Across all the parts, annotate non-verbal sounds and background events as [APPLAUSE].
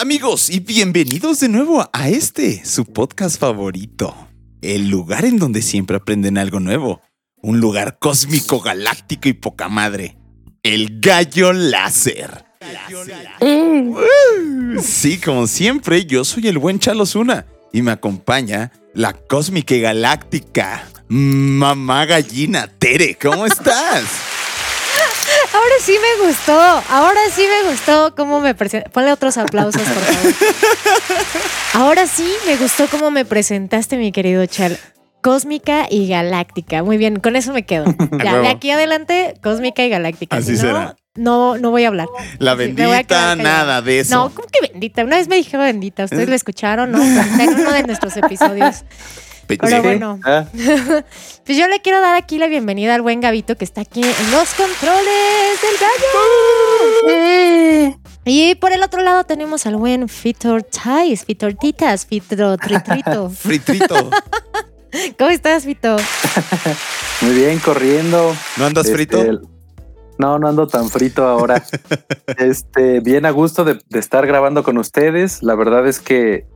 Amigos y bienvenidos de nuevo a este, su podcast favorito. El lugar en donde siempre aprenden algo nuevo. Un lugar cósmico, galáctico y poca madre. El gallo láser. Sí, como siempre, yo soy el buen Chalo Zuna y me acompaña la cósmica y galáctica mamá gallina Tere. ¿Cómo estás? Ahora sí me gustó, ahora sí me gustó cómo me presentaste. Ponle otros aplausos, por favor. [LAUGHS] Ahora sí me gustó cómo me presentaste, mi querido Chal. Cósmica y galáctica. Muy bien, con eso me quedo. [LAUGHS] Ya, de aquí adelante, cósmica y galáctica. Así Si no, será. No, no voy a hablar. La bendita, nada de eso. No, ¿cómo que bendita? Una vez me dijeron bendita. ¿Ustedes lo escucharon? No, en uno de nuestros episodios. [LAUGHS] Pero bueno, Ah, [LAUGHS] pues yo le quiero dar aquí la bienvenida al buen Gabito que está aquí en los controles del gallo. Y por el otro lado tenemos al buen Fitor Tais, Fitor Titas, Fitor Tritrito. [LAUGHS] Fritrito. [LAUGHS] ¿Cómo estás, Fito? muy bien, corriendo. ¿No andas Este, frito? No, no ando tan frito ahora. este, bien a gusto de, de estar grabando con ustedes. La verdad es que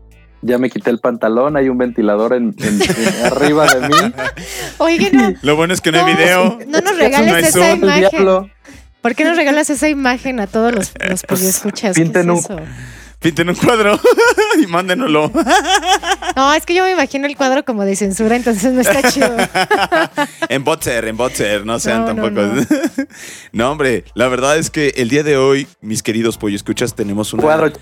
ya me quité el pantalón, hay un ventilador en, en- en- [LAUGHS] arriba de mí. Oigan, no, [LAUGHS] Lo bueno es que no hay No, video. no nos [LAUGHS] No regales hay esa Zoom. Imagen. diablo. ¿Por qué nos regalas esa imagen a todos los, los escuchas? pinten un- Pinten un cuadro y mándenoslo. No, es que yo me imagino el cuadro como de censura, entonces no está chido. en Botser, en Botser, no sean No, no, tampoco. No, hombre, la verdad es que el día de hoy, mis queridos pollo escuchas, tenemos una, Cuadro.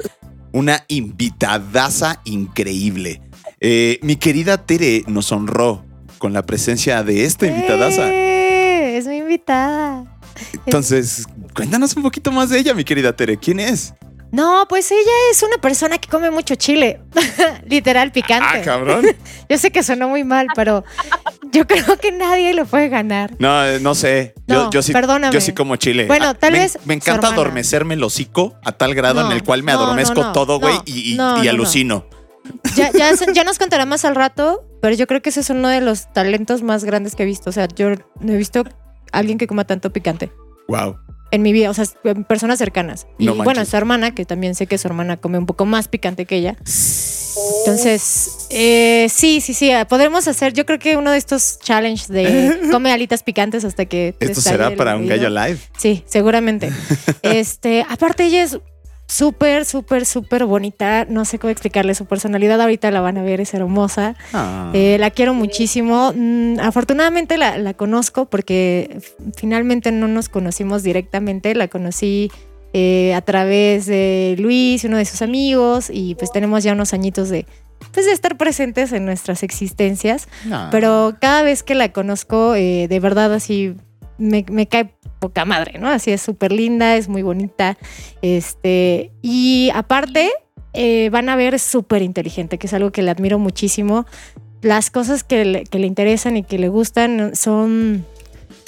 Una invitadaza increíble. Eh, mi querida Tere nos honró con la presencia de esta invitadaza. ¡Eh! Es mi invitada. Entonces, cuéntanos un poquito más de ella, mi querida Tere. ¿Quién es? No, pues ella es una persona que come mucho chile. [LAUGHS] Literal picante. Ah, cabrón. [LAUGHS] Yo sé que sonó muy mal, pero yo creo que nadie lo puede ganar. No, eh, no sé. Yo, No, yo sí, perdóname. yo sí como chile. Bueno, Ah, tal me, vez Me encanta adormecerme el hocico a tal grado No, en el cual me adormezco no, todo, güey, y, y- no, y no, no. alucino. Ya, ya, [LAUGHS] ya nos contará más al rato, pero yo creo que ese es uno de los talentos más grandes que he visto. O sea, yo no he visto a alguien que coma tanto picante Wow. En mi vida, o sea, personas cercanas. Y No bueno, su hermana, que también sé que su hermana come un poco más picante que ella. Entonces, eh, sí, sí, sí, podremos hacer, yo creo que uno de estos challenges de [LAUGHS] come alitas picantes hasta que... Esto será para un gallo live. Sí, seguramente. [LAUGHS] este, aparte ella es súper, súper, súper bonita. No sé cómo explicarle su personalidad. Ahorita la van a ver, es hermosa. Ah. Eh, la quiero muchísimo. Mm, afortunadamente la, la conozco porque finalmente no nos conocimos directamente. La conocí eh, a través de Luis, uno de sus amigos, y pues tenemos ya unos añitos de, pues, de estar presentes en nuestras existencias. Ah. Pero cada vez que la conozco, eh, de verdad así me, cae poca madre, ¿no? Así es súper linda, es muy bonita. Este, y aparte, eh, van a ver súper inteligente, que es algo que le admiro muchísimo. Las cosas que le interesan y que le gustan son.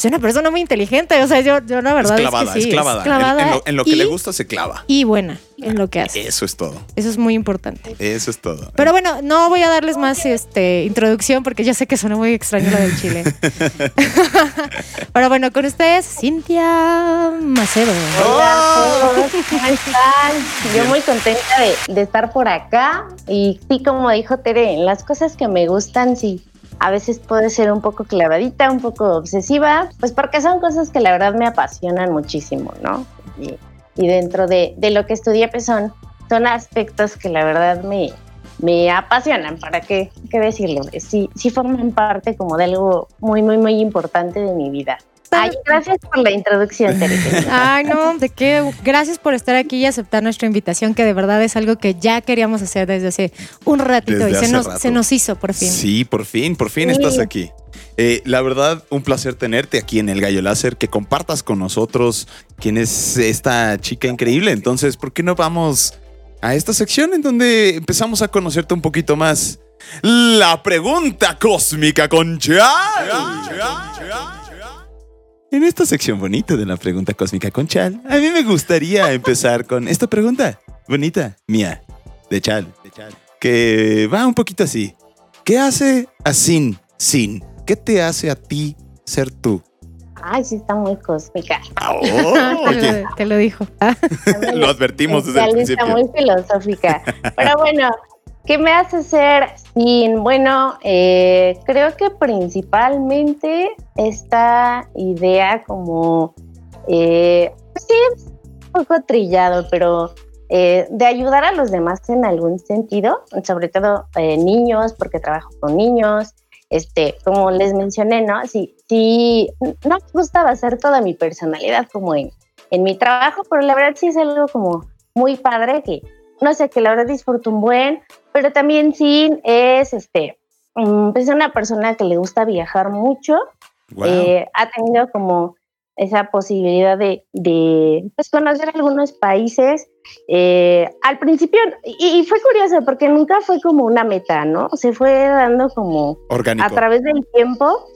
Es una persona muy inteligente. O sea, yo, yo la es verdad es, clavada, que sí. es clavada. En- clavada En, lo, en lo que y, le gusta se clava. Y buena en lo que hace. Eso es todo. Eso es muy importante. Eso es todo. Pero bueno, no voy a darles más este, introducción porque ya sé que suena muy extraño la del chile. [LAUGHS] Pero bueno, con ustedes, Cintia Macedo. Hola ¿cómo están? Yo muy contenta de, de estar por acá y sí, como dijo Tere, las cosas que me gustan, sí, a veces puede ser un poco clavadita, un poco obsesiva, pues porque son cosas que la verdad me apasionan muchísimo, ¿no? Y, dentro de, de lo que estudié, pues son, son aspectos que la verdad me, me apasionan, ¿para qué, qué decirlo? Sí, sí forman parte como de algo muy, muy, muy importante de mi vida. Ay, gracias por la introducción, Tere. [LAUGHS] Ay, no, de qué. Gracias por estar aquí y aceptar nuestra invitación, que de verdad es algo que ya queríamos hacer desde hace un ratito Desde y se hace nos, rato. se nos hizo por fin. Sí, por fin, por fin Sí. estás aquí. Eh, la verdad, un placer tenerte aquí en el Gallo Láser, que compartas con nosotros quién es esta chica increíble. Entonces, ¿por qué no vamos a esta sección en donde empezamos a conocerte un poquito más? La pregunta cósmica con Chal. En esta sección bonita de la pregunta cósmica con Chal, a mí me gustaría [LAUGHS] empezar con esta pregunta bonita, mía, de Chal, de Chal, que va un poquito así. ¿Qué hace a Sin Sin? ¿Qué te hace a ti ser tú? Ay, sí, está muy cósmica. Ah, [LAUGHS] oh, te, lo, te, lo, dijo. Lo advertimos desde el principio. Está muy filosófica. Pero bueno, ¿qué me hace ser sin? Bueno, eh, creo que principalmente esta idea como, eh, pues sí, un poco trillado, pero eh, de ayudar a los demás en algún sentido, sobre todo eh, niños, porque trabajo con niños, este, como les mencioné, ¿no? Sí, sí, no me gustaba hacer toda mi personalidad como en, en mi trabajo, pero la verdad sí es algo como muy padre que, no sé, que la verdad disfruto un buen, pero también sí es, este, mm, pues una persona que le gusta viajar mucho, eh, ha tenido como esa posibilidad de, de pues, conocer algunos países. Eh, al principio, y, fue curioso porque nunca fue como una meta, ¿no? Se fue dando como Orgánico. a través del tiempo,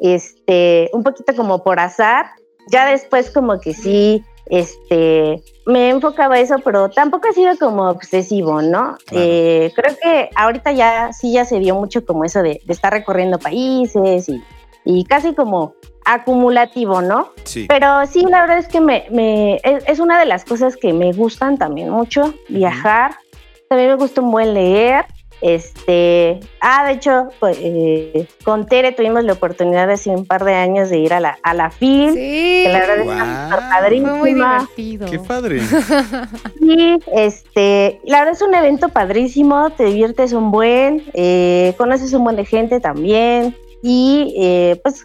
este, un poquito como por azar. Ya después como que sí, este, me he enfocado a eso, pero tampoco ha sido como obsesivo, ¿no? Eh, creo que ahorita ya sí ya se dio mucho como eso de, de estar recorriendo países y, y casi como acumulativo, ¿no? Sí. Pero sí, la verdad es que me, me es, es, una de las cosas que me gustan también mucho, viajar. También me gusta un buen leer. Este, ah, de hecho, pues, eh, con Tere tuvimos la oportunidad hace un par de años de ir a la, a la FIL. Sí, que la verdad wow. es padrísima. Fue muy divertido. Qué padre. [LAUGHS] Sí, este, la verdad es un evento padrísimo, te diviertes un buen, eh, conoces un buen de gente también y eh, pues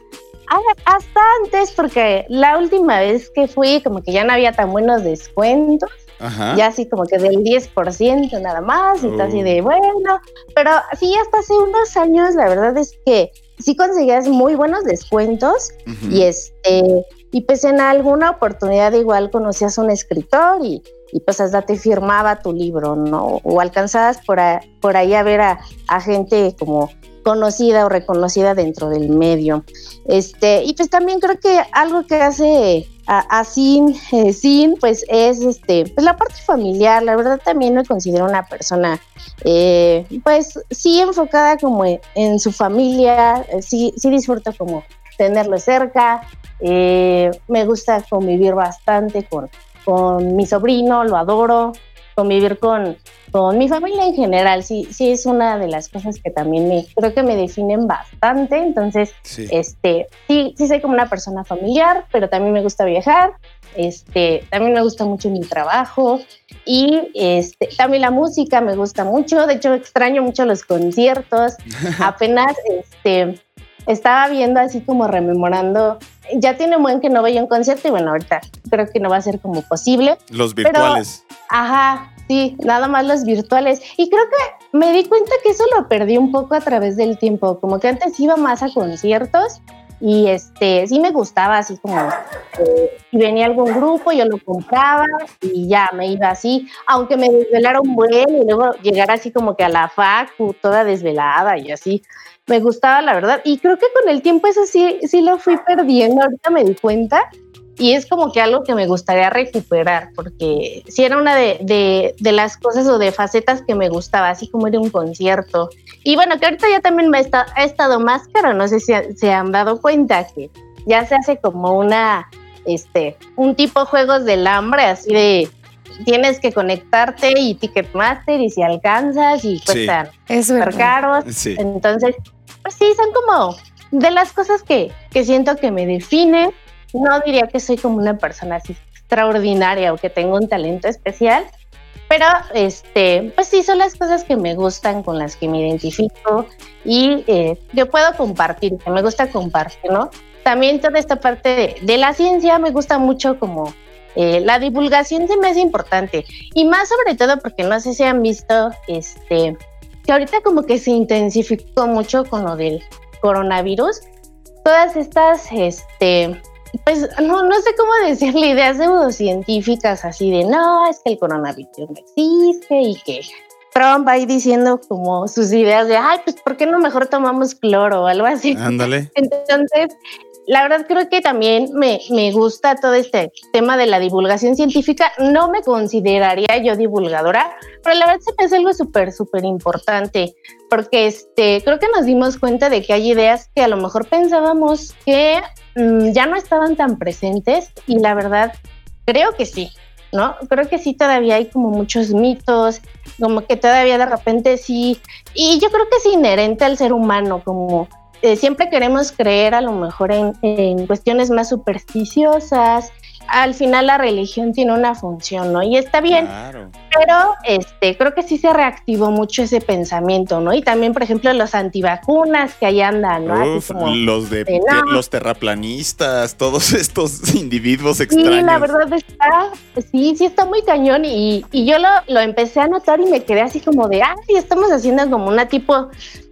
hasta antes, porque la última vez que fui, como que ya no había tan buenos descuentos. Ajá. Ya así como que del 10% nada más, y oh. así de bueno. Pero sí, hasta hace unos años, la verdad es que sí conseguías muy buenos descuentos. Uh -huh. Y este, y pues en alguna oportunidad igual conocías a un escritor y, y pues hasta te firmaba tu libro, ¿no? O alcanzabas por, a, por ahí a ver a, a gente como conocida o reconocida dentro del medio. Este, y pues también creo que algo que hace a, Sin, eh, Sin, pues es este, pues la parte familiar. La verdad también me considero una persona, eh, pues sí enfocada como en, en su familia, eh, sí, sí disfruto como tenerlo cerca. Eh, me gusta convivir bastante con, con mi sobrino, lo adoro. Convivir con, con mi familia en general, sí, sí es una de las cosas que también me, creo que me definen bastante. Entonces, Sí. este, sí, sí soy como una persona familiar, pero también me gusta viajar. Este, también me gusta mucho mi trabajo y este, también la música me gusta mucho. De hecho, extraño mucho los conciertos. [LAUGHS] Apenas, este, estaba viendo así como rememorando. Ya tiene un buen que no vaya a un concierto y bueno, ahorita creo que no va a ser como posible. Los virtuales. Pero, ajá, sí, nada más los virtuales. Y creo que me di cuenta que eso lo perdí un poco a través del tiempo. Como que antes iba más a conciertos y este sí me gustaba así como eh, si venía algún grupo yo lo compraba y ya me iba así aunque me desvelara un buen y luego llegara así como que a la facu toda desvelada y así me gustaba la verdad y creo que con el tiempo eso sí sí lo fui perdiendo ahorita me di cuenta y es como que algo que me gustaría recuperar, porque si sí era una de, de, de, las cosas o de facetas que me gustaba, así como era un concierto. Y bueno, que ahorita ya también me está, ha estado más caro, no sé si se han dado cuenta que ya se hace como una, este, un tipo de juegos del hambre, así de tienes que conectarte y Ticketmaster y si alcanzas y cuestan sí. caros. Sí. Entonces, pues sí, son como de las cosas que, que siento que me definen no diría que soy como una persona así extraordinaria o que tengo un talento especial, pero este, pues sí son las cosas que me gustan, con las que me identifico y eh, yo puedo compartir, que me gusta compartir, ¿no? También toda esta parte de, de la ciencia me gusta mucho como eh, la divulgación se me hace importante y más sobre todo porque no sé si han visto este que ahorita como que se intensificó mucho con lo del coronavirus todas estas este pues no, no sé cómo [LAUGHS] decirle ideas pseudocientíficas así de no, es que el coronavirus no existe y que Trump ahí diciendo como sus ideas de ay, pues ¿por qué no mejor tomamos cloro o algo así? Ándale. [LAUGHS] Entonces, la verdad creo que también me, me, gusta todo este tema de la divulgación científica. No me consideraría yo divulgadora, pero la verdad se me hace algo súper, súper importante, porque este, creo que nos dimos cuenta de que hay ideas que a lo mejor pensábamos que mmm, ya no estaban tan presentes y la verdad creo que sí. ¿no? Creo que sí todavía hay como muchos mitos, como que todavía de repente sí, y yo creo que es inherente al ser humano, como eh, siempre queremos creer a lo mejor en, en, cuestiones más supersticiosas. Al final la religión tiene una función, ¿no? Y está bien. Claro. Pero este, creo que sí se reactivó mucho ese pensamiento, ¿no? Y también, por ejemplo, los antivacunas que ahí andan, ¿no? Uf, los de, de no. los terraplanistas, todos [LAUGHS] estos individuos extraños. Sí, la verdad está, sí, sí está muy cañón. Y, y yo lo, lo empecé a notar y me quedé así como de, ah, sí, estamos haciendo como una tipo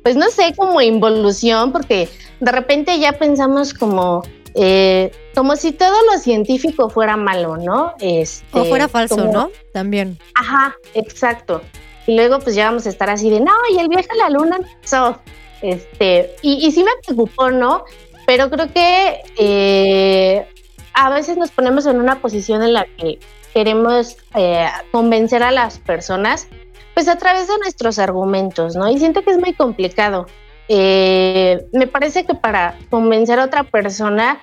pues no sé, como involución, porque de repente ya pensamos como, eh, como si todo lo científico fuera malo, ¿no? Este, o fuera falso, como, ¿no? También. Ajá, exacto. Y luego pues ya vamos a estar así de, no, y el viaje a la luna empezó. Este, y, y sí me preocupó, ¿no? Pero creo que eh, a veces nos ponemos en una posición en la que queremos eh, convencer a las personas pues a través de nuestros argumentos, ¿no? Y siento que es muy complicado. Eh, me parece que para convencer a otra persona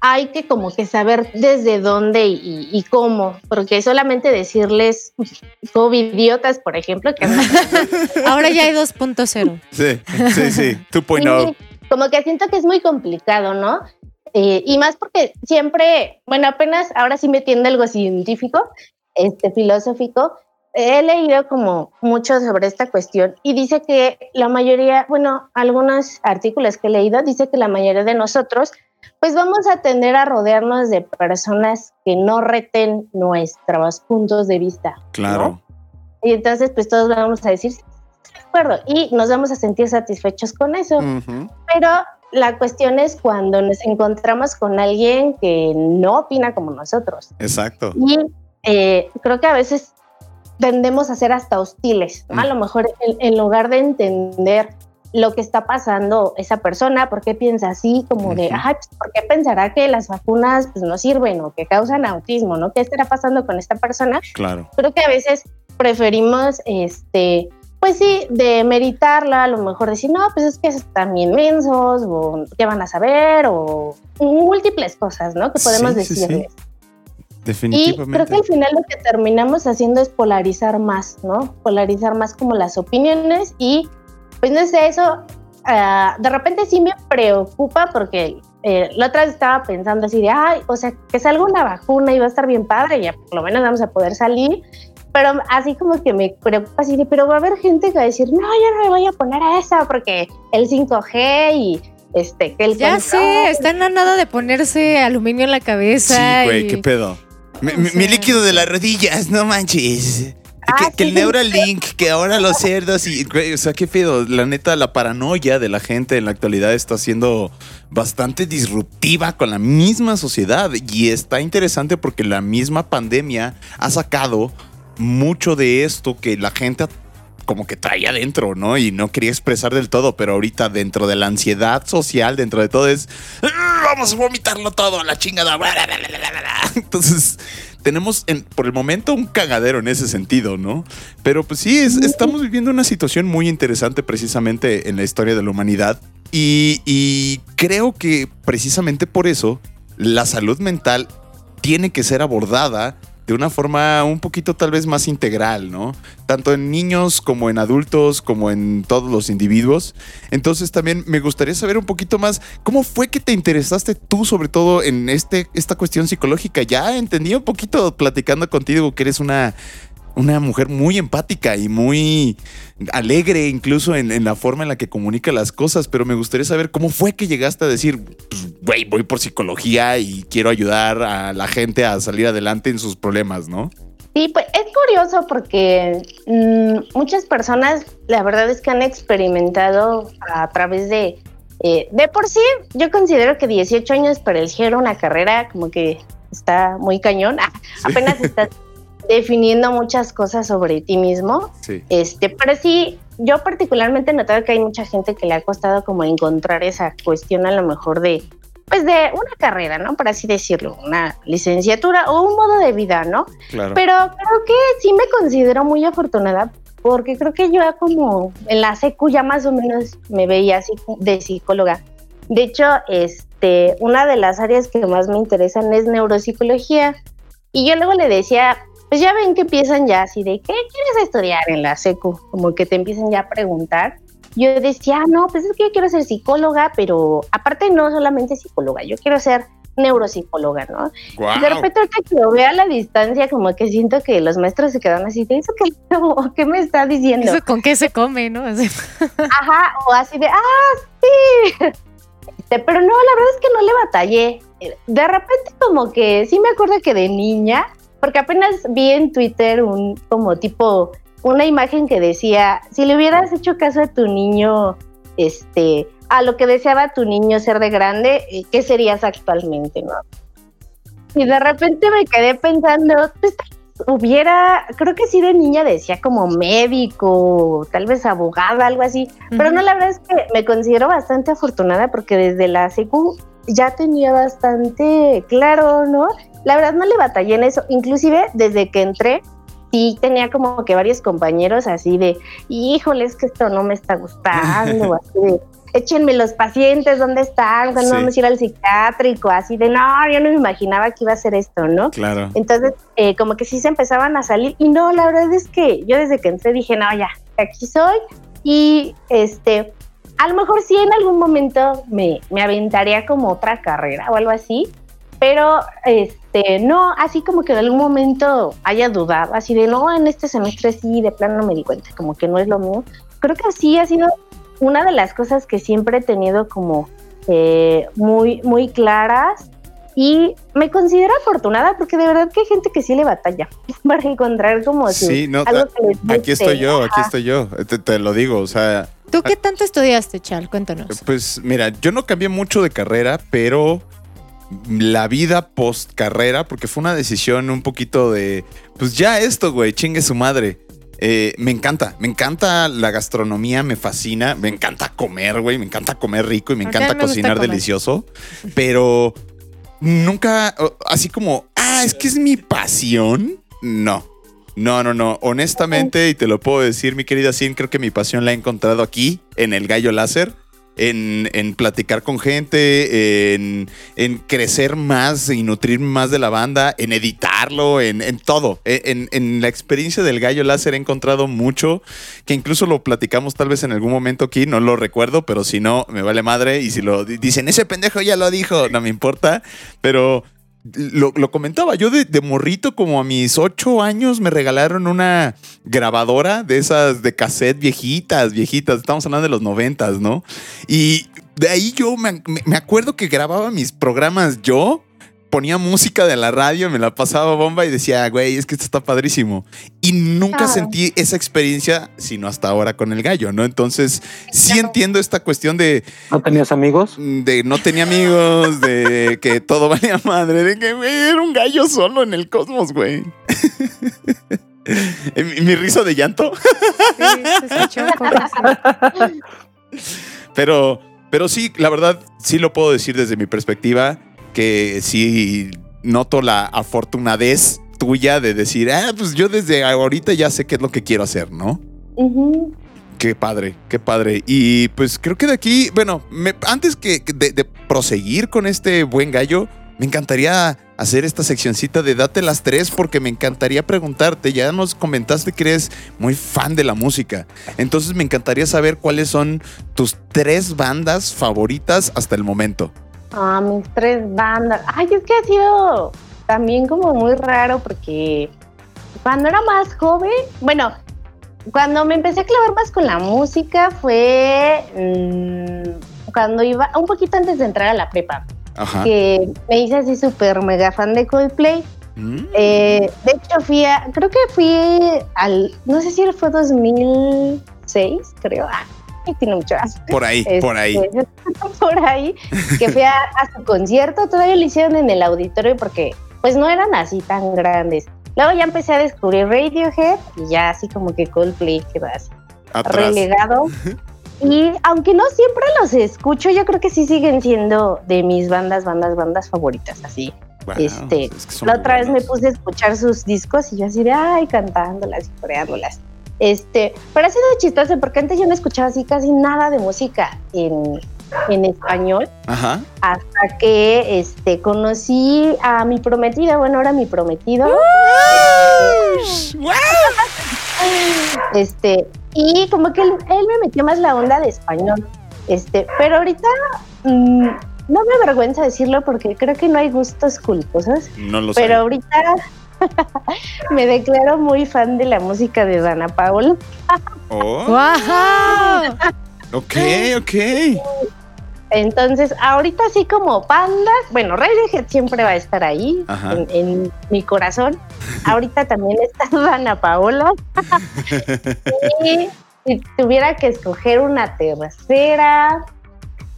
hay que como que saber desde dónde y, y cómo, porque solamente decirles COVID idiotas, por ejemplo, que [LAUGHS] ahora ya hay 2.0. Sí, sí, sí, 2.0. Sí, como que siento que es muy complicado, ¿no? Eh, y más porque siempre, bueno, apenas ahora sí me tiende algo científico, este filosófico, he leído como mucho sobre esta cuestión y dice que la mayoría, bueno, algunos artículos que he leído, dice que la mayoría de nosotros, pues vamos a tender a rodearnos de personas que no reten nuestros puntos de vista. Claro. ¿no? Y entonces, pues todos vamos a decir, de acuerdo, y nos vamos a sentir satisfechos con eso. Uh -huh. Pero la cuestión es cuando nos encontramos con alguien que no opina como nosotros. Exacto. Y eh, creo que a veces tendemos a ser hasta hostiles, ¿no? A lo mejor en, en, lugar de entender lo que está pasando esa persona, por qué piensa así, como de, ay, pues, ¿por qué pensará que las vacunas pues, no sirven o que causan autismo, ¿no? ¿Qué estará pasando con esta persona? Claro. Creo que a veces preferimos, este, pues sí, de meditarla, a lo mejor decir, no, pues es que están bien mensos, o qué van a saber, o múltiples cosas, ¿no? Que podemos sí, decirles. Sí, sí. Definitivamente. Y creo que al final lo que terminamos haciendo es polarizar más, ¿no? Polarizar más como las opiniones y pues no sé, eso uh, de repente sí me preocupa porque eh, la otra vez estaba pensando así de, ay, o sea, que salga una vacuna y va a estar bien padre, ya por lo menos vamos a poder salir, pero así como que me preocupa así de, pero va a haber gente que va a decir, no, yo no me voy a poner a esa porque el 5G y este, que el Ya sé, están a nada de ponerse aluminio en la cabeza. Sí, güey, y... qué pedo. Mi, líquido de las rodillas, no manches. Ah, que, sí, que, el Neuralink, que ahora los cerdos y, o sea, qué pedo. La neta, la paranoia de la gente en la actualidad está siendo bastante disruptiva con la misma sociedad y está interesante porque la misma pandemia ha sacado mucho de esto que la gente como que traía adentro, ¿no? Y no quería expresar del todo, pero ahorita dentro de la ansiedad social, dentro de todo es, vamos a vomitarlo todo la chingada. [LAUGHS] Entonces, tenemos en, por el momento un cagadero en ese sentido, ¿no? Pero pues sí, es, estamos viviendo una situación muy interesante precisamente en la historia de la humanidad y creo que precisamente por eso la salud mental tiene que ser abordada de una forma un poquito tal vez más integral, ¿no? Tanto en niños como en adultos, como en todos los individuos. Entonces también me gustaría saber un poquito más cómo fue que te interesaste tú sobre todo en este, esta cuestión psicológica. Ya entendí un poquito platicando contigo que eres una una mujer muy empática y muy alegre incluso en, en, la forma en la que comunica las cosas, pero me gustaría saber cómo fue que llegaste a decir, pues, güey, voy por psicología y quiero ayudar a la gente a salir adelante en sus problemas, ¿no? Sí, pues es curioso porque mmm, muchas personas, la verdad es que han experimentado a través de, eh, de por sí, yo considero que 18 años para elegir una carrera como que está muy cañón, [LAUGHS] apenas estás definiendo muchas cosas sobre ti mismo. Sí. Este, pero sí, yo particularmente he notado que hay mucha gente que le ha costado como encontrar esa cuestión a lo mejor de, pues de una carrera, ¿no? Por así decirlo, una licenciatura o un modo de vida, ¿no? Claro. Pero creo que sí me considero muy afortunada porque creo que yo como en la secu ya más o menos me veía así de psicóloga. De hecho, este, una de las áreas que más me interesan es neuropsicología. Y yo luego le decía, pues ya ven que empiezan ya así de, ¿qué quieres estudiar en la secu? Como que te empiezan ya a preguntar. Yo decía, ah, no, pues es que yo quiero ser psicóloga, pero aparte no solamente psicóloga, yo quiero ser neuropsicóloga, ¿no? Guau. De repente ahorita que lo veo a la distancia, como que siento que los maestros se quedan así, ¿de eso qué, qué me está diciendo? Eso con qué se come, ¿no? [LAUGHS] Así. Ajá, o así de, ah, sí. Este, pero no, la verdad es que no le batallé. De repente como que sí me acuerdo que de niña, porque apenas vi en Twitter un como tipo, una imagen que decía, si le hubieras hecho caso a tu niño, este, a lo que deseaba tu niño ser de grande, eh, ¿qué serías actualmente, no? Y de repente me quedé pensando, pues hubiera, creo que sí de niña decía como médico, tal vez abogada, algo así, pero no, la verdad es que me considero bastante afortunada porque desde la secu ya tenía bastante claro, ¿no? La verdad no le batallé en eso, inclusive desde que entré, sí tenía como que varios compañeros así de, híjole, es que esto no me está gustando, [LAUGHS] así de, échenme los pacientes, ¿dónde están? ¿Cuándo Sí. vamos a ir al psiquiátrico? Así de, no, yo no me imaginaba que iba a ser esto, ¿no? Claro. Entonces, eh, como que sí se empezaban a salir. Y no, la verdad es que yo desde que entré dije, no, ya, aquí soy. Y este, a lo mejor sí en algún momento me, me aventaría como otra carrera o algo así. Pero este, no, así como que en algún momento haya dudado, así de no, en este semestre sí, de plano no me di cuenta, como que no es lo mío. Creo que sí ha sido una de las cosas que siempre he tenido como eh, muy, muy claras y me considero afortunada porque de verdad que hay gente que sí le batalla [LAUGHS] para encontrar como Sí, no, algo que les Aquí estoy yo, aquí Ajá. estoy yo. Te, te lo digo, o sea, ¿Tú qué tanto estudiaste, Chal? Cuéntanos. pues mira, yo no cambié mucho de carrera, pero la vida post carrera, porque fue una decisión un poquito de, pues ya esto, güey, chingue su madre. Eh, me encanta, me encanta la gastronomía, me fascina, me encanta comer, güey, me encanta comer rico y me encanta me cocinar delicioso, pero nunca, así como, ah, es que es mi pasión, no. No, no, no. Honestamente, y te lo puedo decir, mi querida Sin, creo que mi pasión la he encontrado aquí, en el gallo láser, en, en platicar con gente, en, en crecer más y nutrirme más de la banda, en editarlo, en, en todo. En, en la experiencia del gallo láser he encontrado mucho, que incluso lo platicamos tal vez en algún momento aquí, no lo recuerdo, pero si no, me vale madre. Y si lo di- dicen, ese pendejo ya lo dijo, no me importa, pero lo, lo comentaba, yo de, morrito, como a mis ocho años, me regalaron una grabadora de esas de cassette viejitas, viejitas. Estamos hablando de los noventas, ¿no? Y de ahí yo me- me acuerdo que grababa mis programas yo. Ponía música de la radio, me la pasaba bomba y decía, güey, es que esto está padrísimo. Y nunca Ah. sentí esa experiencia, sino hasta ahora con el gallo, ¿no? Entonces, sí entiendo esta cuestión de, ¿No tenías amigos? de no tenía amigos, de que todo [LAUGHS] valía madre, de que güey, era un gallo solo en el cosmos, güey. [LAUGHS] mi, mi risa de llanto. Sí, se escuchó un poco así. [LAUGHS] Pero, pero sí, la verdad, sí lo puedo decir desde mi perspectiva, que sí noto la afortunadez tuya de decir, ah, pues yo desde ahorita ya sé qué es lo que quiero hacer, ¿no? Qué padre, qué padre. Y pues creo que de aquí, bueno, me- antes que que de, de proseguir con este buen gallo, me encantaría hacer esta seccioncita de date las tres porque me encantaría preguntarte, ya nos comentaste que eres muy fan de la música, entonces me encantaría saber cuáles son tus tres bandas favoritas hasta el momento. Ah, mis tres bandas. Ay, es que ha sido también como muy raro porque cuando era más joven, bueno, cuando me empecé a clavar más con la música fue mm, cuando iba, un poquito antes de entrar a la prepa, Ajá. que me hice así súper mega fan de Coldplay. Mm. Eh, de hecho, fui a, creo que fui al, no sé si fue 2006, creo. Tiene mucho más. Por ahí, por ahí. Este, [LAUGHS] por ahí, que fui a, a su concierto, todavía lo hicieron en el auditorio porque pues no eran así tan grandes. Luego ya empecé a descubrir Radiohead y ya así como que Coldplay quedó así Atrás. relegado. Y aunque no siempre los escucho, yo creo que sí siguen siendo de mis bandas, bandas, bandas favoritas, así. Wow, este, es que son La otra vez me puse a escuchar sus discos y yo así de, ay, cantándolas y coreándolas. Este, pero ha sido chistoso porque antes yo no escuchaba así casi nada de música en, en español Ajá. hasta que este, conocí a mi prometida, bueno, ahora mi prometido. ¡Wow! [LAUGHS] Este, y como que él, él me metió más la onda de español. Este, pero ahorita mm, no me avergüenza decirlo porque creo que no hay gustos culposos. No lo sé. Pero ahorita [LAUGHS] me declaro muy fan de la música de Dana Paola. Oh, ¡Wow! ok, ok. Entonces, ahorita así como bandas, bueno, Radiohead siempre va a estar ahí en, en mi corazón. Ahorita también está [LAUGHS] Dana Paola. [LAUGHS] y si tuviera que escoger una tercera,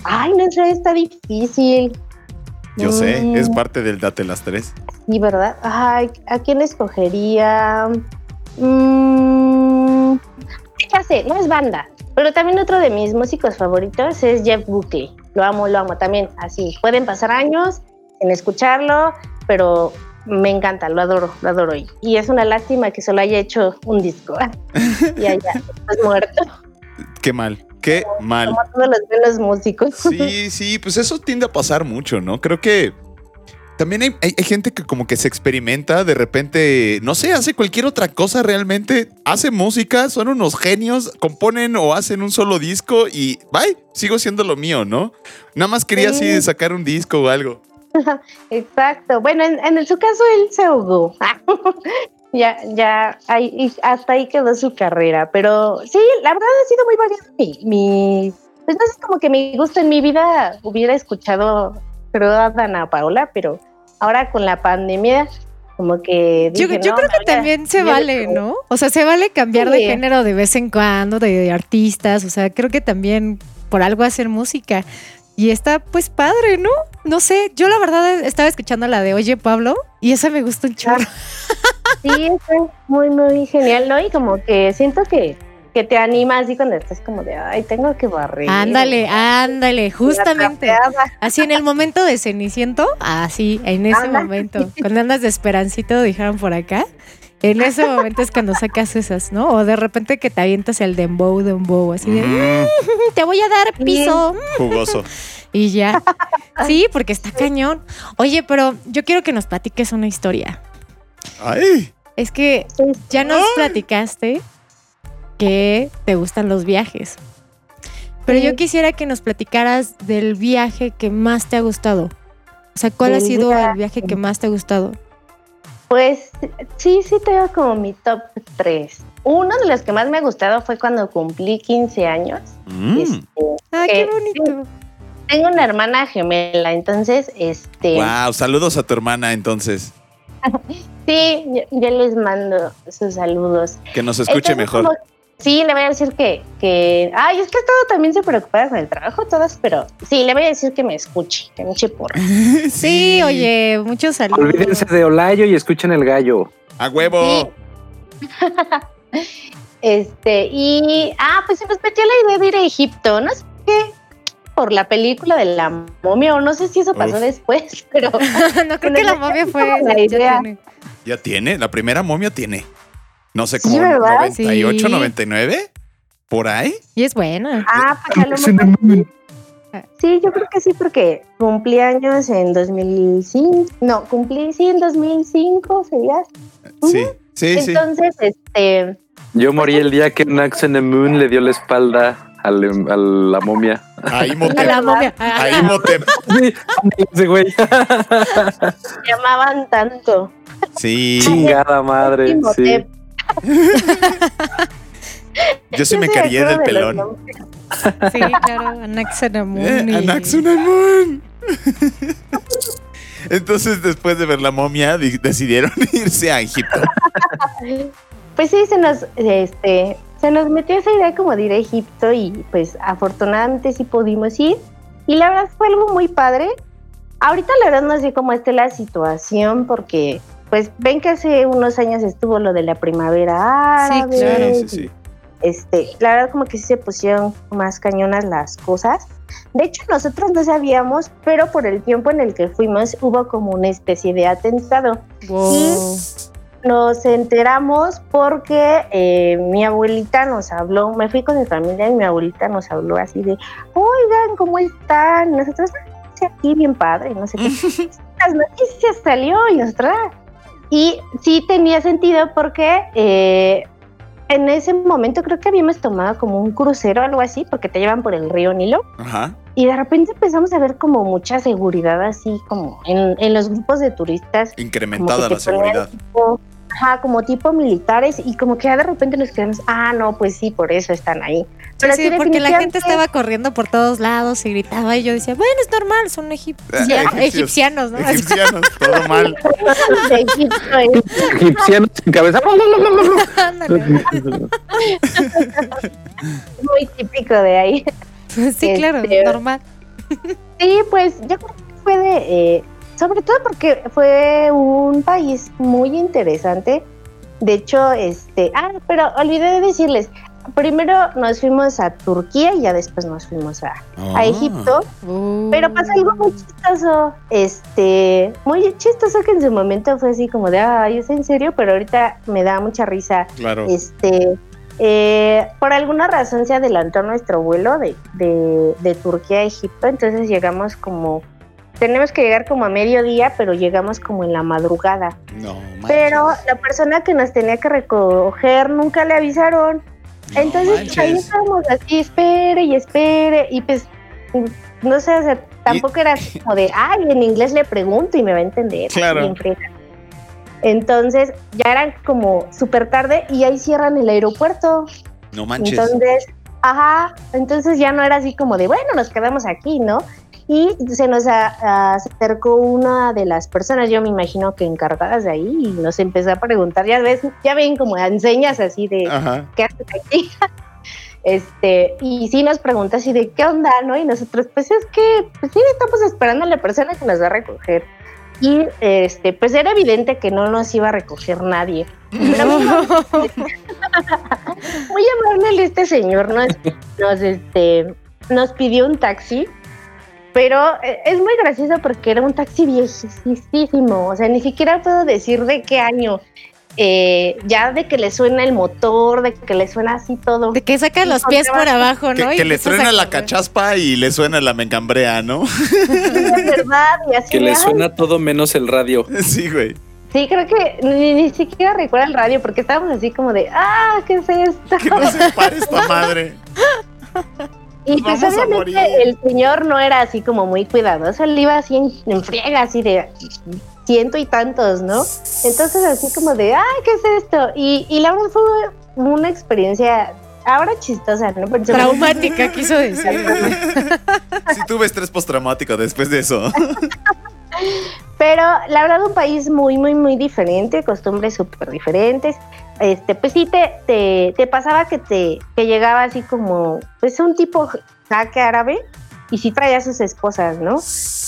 ay, no sé, está difícil. Yo sé, Mm, es parte del Date las tres. Sí, ¿verdad? Ay, ¿a quién escogería? Mm, ya sé, no es banda, pero también otro de mis músicos favoritos es Jeff Buckley. Lo amo, lo amo también. Así, pueden pasar años sin escucharlo, pero me encanta, lo adoro, lo adoro. Y- Y es una lástima que solo haya hecho un disco. [LAUGHS] y haya pues, muerto, Qué mal, qué mal. los buenos músicos. Sí, sí, pues eso tiende a pasar mucho, ¿no? Creo que también hay, hay- hay gente que como que se experimenta, de repente, no sé, hace cualquier otra cosa realmente, hace música, son unos genios, componen o hacen un solo disco y, bye, sigo siendo lo mío, ¿no? Nada más quería así Sí. sacar un disco o algo. [LAUGHS] Exacto. Bueno, en, en su caso él se ahogó. [LAUGHS] ya, ya, ahí, hasta ahí quedó su carrera. Pero sí, la verdad ha sido muy variado mi, mi- pues no sé, como que mi gusto en mi vida hubiera escuchado, creo, a Dana Paola, pero ahora con la pandemia, como que Yo, dije, yo no, creo que también se vale, le- ¿no? O sea, se vale cambiar de género de vez en cuando, de, de artistas. O sea, creo que también por algo hacer música. Y está pues padre, ¿no? No sé, yo la verdad estaba escuchando la de Oye Pablo y esa me gusta un chorro. Sí, está muy, muy genial, ¿no? Y como que siento que, que te anima así cuando estás como de, ay, tengo que barrer. Ándale, ándale, justamente. Así en el momento de Ceniciento, así, en ese Anda. momento. Cuando andas de esperancito, dijeron por acá. En ese momento es cuando sacas esas, ¿no? O de repente que te avientas el dembow, dembow, así de, Mm, te voy a dar piso. jugoso. Y ya. [LAUGHS] Sí, porque está cañón. Oye, pero yo quiero que nos platiques una historia. Ay, Es que ya nos platicaste que te gustan los viajes. Pero yo quisiera que nos platicaras del viaje que más te ha gustado. O sea, ¿cuál ha sido el viaje. viaje que más te ha gustado? Pues sí, sí tengo como mi top 3. Uno de los que más me ha gustado fue cuando cumplí 15 años. Mm. Este, Ah, qué Eh, bonito. tengo una hermana gemela, entonces, este, Wow, saludos a tu hermana entonces. [LAUGHS] sí, yo, yo les mando sus saludos. Que nos escuche Entonces, mejor. como- sí, le voy a decir que, que, ay, es que he estado también súper ocupada con el trabajo, todas, pero sí, le voy a decir que me escuche, que me eche porra. [LAUGHS] Sí, oye, muchos saludos. Olvídense de Olayo y escuchen el gallo. A huevo. [LAUGHS] Este, y, ah, pues se nos metió la idea de ir a Egipto, no sé qué, por la película de la momia, o no sé si eso pasó Uf. después, [LAUGHS] pero no creo que la momia fue. La ya idea. tiene. Ya tiene, la primera momia tiene. No sé, Sí, como ¿verdad? 98, Sí. 99. ¿Por ahí? Y es buena. Ah, pues a lo mejor. Sí, yo creo que sí, porque cumplí años en 2005. No, cumplí sí en 2005, sería. Sí, sí, sí. Entonces, este. Yo morí el día que Nax in the Moon le dio la espalda al- [LAUGHS] a la momia. Ahí A Motep. la momia. Ah, Ahí Motep. Sí, ese güey. llamaban tanto. Sí, Chingada madre. Sí. Yo sí Yo me acuerdo del de pelón. Sí, claro, Anaxanamun. Eh, y- Anaxunamun. Entonces, después de ver la momia, di- decidieron [LAUGHS] irse a Egipto. Pues sí, se nos, este, se nos metió esa idea como de ir a Egipto y pues afortunadamente sí pudimos ir. Y la verdad fue algo muy padre. Ahorita la verdad no sé cómo esté la situación porque pues ven que hace unos años estuvo lo de la primavera Sí, árabe. claro. Sí, sí, sí. este, la verdad como que sí se pusieron más cañonas las cosas. De hecho, nosotros no sabíamos, pero por el tiempo en el que fuimos hubo como una especie de atentado. Wow. Nos enteramos porque eh, mi abuelita nos habló, me fui con mi familia y mi abuelita nos habló así de, oigan, ¿cómo están? Nosotros "Sí, aquí bien padre, no sé qué. [LAUGHS] Las noticias salió y nosotros... Y sí tenía sentido porque eh, en ese momento creo que habíamos tomado como un crucero o algo así, porque te llevan por el río Nilo. Ajá. Y de repente empezamos a ver como mucha seguridad así, como en, en los grupos de turistas. Incrementada la seguridad. tipo- ajá, como tipo militares y como que ya de repente nos quedamos, ah, no, pues sí, por eso están ahí. Pero Sí, sí, porque la gente estaba corriendo por todos lados y gritaba y yo decía, bueno, es normal, son egip- Eh, egipcios. egipcianos, ¿no? Egipcianos, [LAUGHS] todo mal. [LAUGHS] es- Egipcianos sin cabeza. Ándale. [LAUGHS] muy típico de ahí. Sí, claro, Este- normal. Sí, pues yo creo que fue de, eh, sobre todo porque fue un país muy interesante. De hecho, este, ah, pero olvidé de decirles, primero nos fuimos a Turquía y ya después nos fuimos a, a Ah. Egipto. Uh. Pero pasa algo muy chistoso, este, muy chistoso que en su momento fue así como de, ay, es en serio, pero ahorita me da mucha risa. Claro. Este, eh, por alguna razón se adelantó nuestro vuelo de, de, de Turquía a Egipto, entonces llegamos como, tenemos que llegar como a mediodía, pero llegamos como en la madrugada. No, manches. Pero la persona que nos tenía que recoger nunca le avisaron. No Entonces ahí estábamos así, espere y espere, y pues, no sé, o sea, tampoco era así como de, ay, en inglés le pregunto y me va a entender. Claro. Entonces ya eran como súper tarde y ahí cierran el aeropuerto. No manches. Entonces, ajá, entonces ya no era así como de, bueno, nos quedamos aquí, ¿no? Y se nos a- acercó una de las personas, yo me imagino que encargadas de ahí, y nos empezó a preguntar, ya ves, ya ven como enseñas así de, Ajá. ¿qué haces aquí? Este, y sí nos pregunta así de qué onda, ¿no? Y nosotros, pues es que, pues sí, estamos esperando a la persona que nos va a recoger. Y este, pues era evidente que no nos iba a recoger nadie. Pero muy [LAUGHS] muy amable este señor nos, nos, este, nos pidió un taxi, pero eh, es muy gracioso porque era un taxi viejísimo, o sea, ni siquiera puedo decir de qué año. Eh, ya de que le suena el motor, de que le suena así todo. De que saca los pies por abajo, Que, ¿no? Y que le empiezas truena a la cachaspa y le suena la mencambrea, ¿no? [LAUGHS] de verdad, y así Que le "Ay, suena todo menos el radio. [LAUGHS] Sí, güey. Sí, creo que ni, ni siquiera recuerda el radio porque estábamos así como de, ah, ¿qué es esto? Que no se pare esta madre. [LAUGHS] Y pues obviamente el señor no era así como muy cuidadoso, él iba así en, en friega, así de ciento y tantos, ¿no? Entonces así como de, ay, ¿qué es esto? Y, y la verdad fue una experiencia ahora chistosa, ¿no? Porque- Traumática, [LAUGHS] quiso decir. [LAUGHS] Sí tuve estrés postraumático después de eso. Pero la verdad un país muy, muy, muy diferente, costumbres súper diferentes. Este, pues sí te, te, te pasaba que te que llegaba así como, pues un tipo jaque árabe y sí traía a sus esposas, ¿no?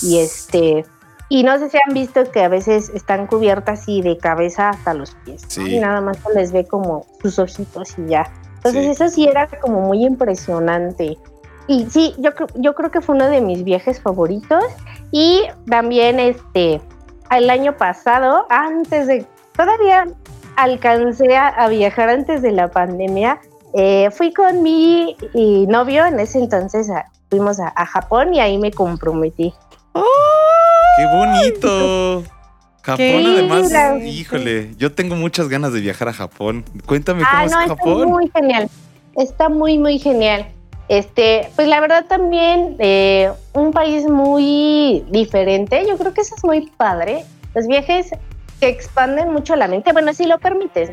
Y este, y no sé si han visto que a veces están cubiertas así de cabeza hasta los pies. ¿no? Y nada más se les ve como sus ojitos y ya. Entonces Sí. eso sí era como muy impresionante. Y sí, yo, creo- yo creo que fue uno de mis viajes favoritos. Y también este, el año pasado, antes de, todavía alcancé a, a viajar antes de la pandemia, eh, fui con mi novio, en ese entonces a- fuimos a, a Japón y ahí me comprometí. ¡Qué bonito! [LAUGHS] Japón, Qué además, híjole, yo tengo muchas ganas de viajar a Japón. Cuéntame Ah, cómo no, es está Japón. muy genial. Está muy, muy genial. Este, pues la verdad también eh, un país muy diferente. Yo creo que eso es muy padre. Los viajes que expanden mucho la mente. Bueno, si lo permites,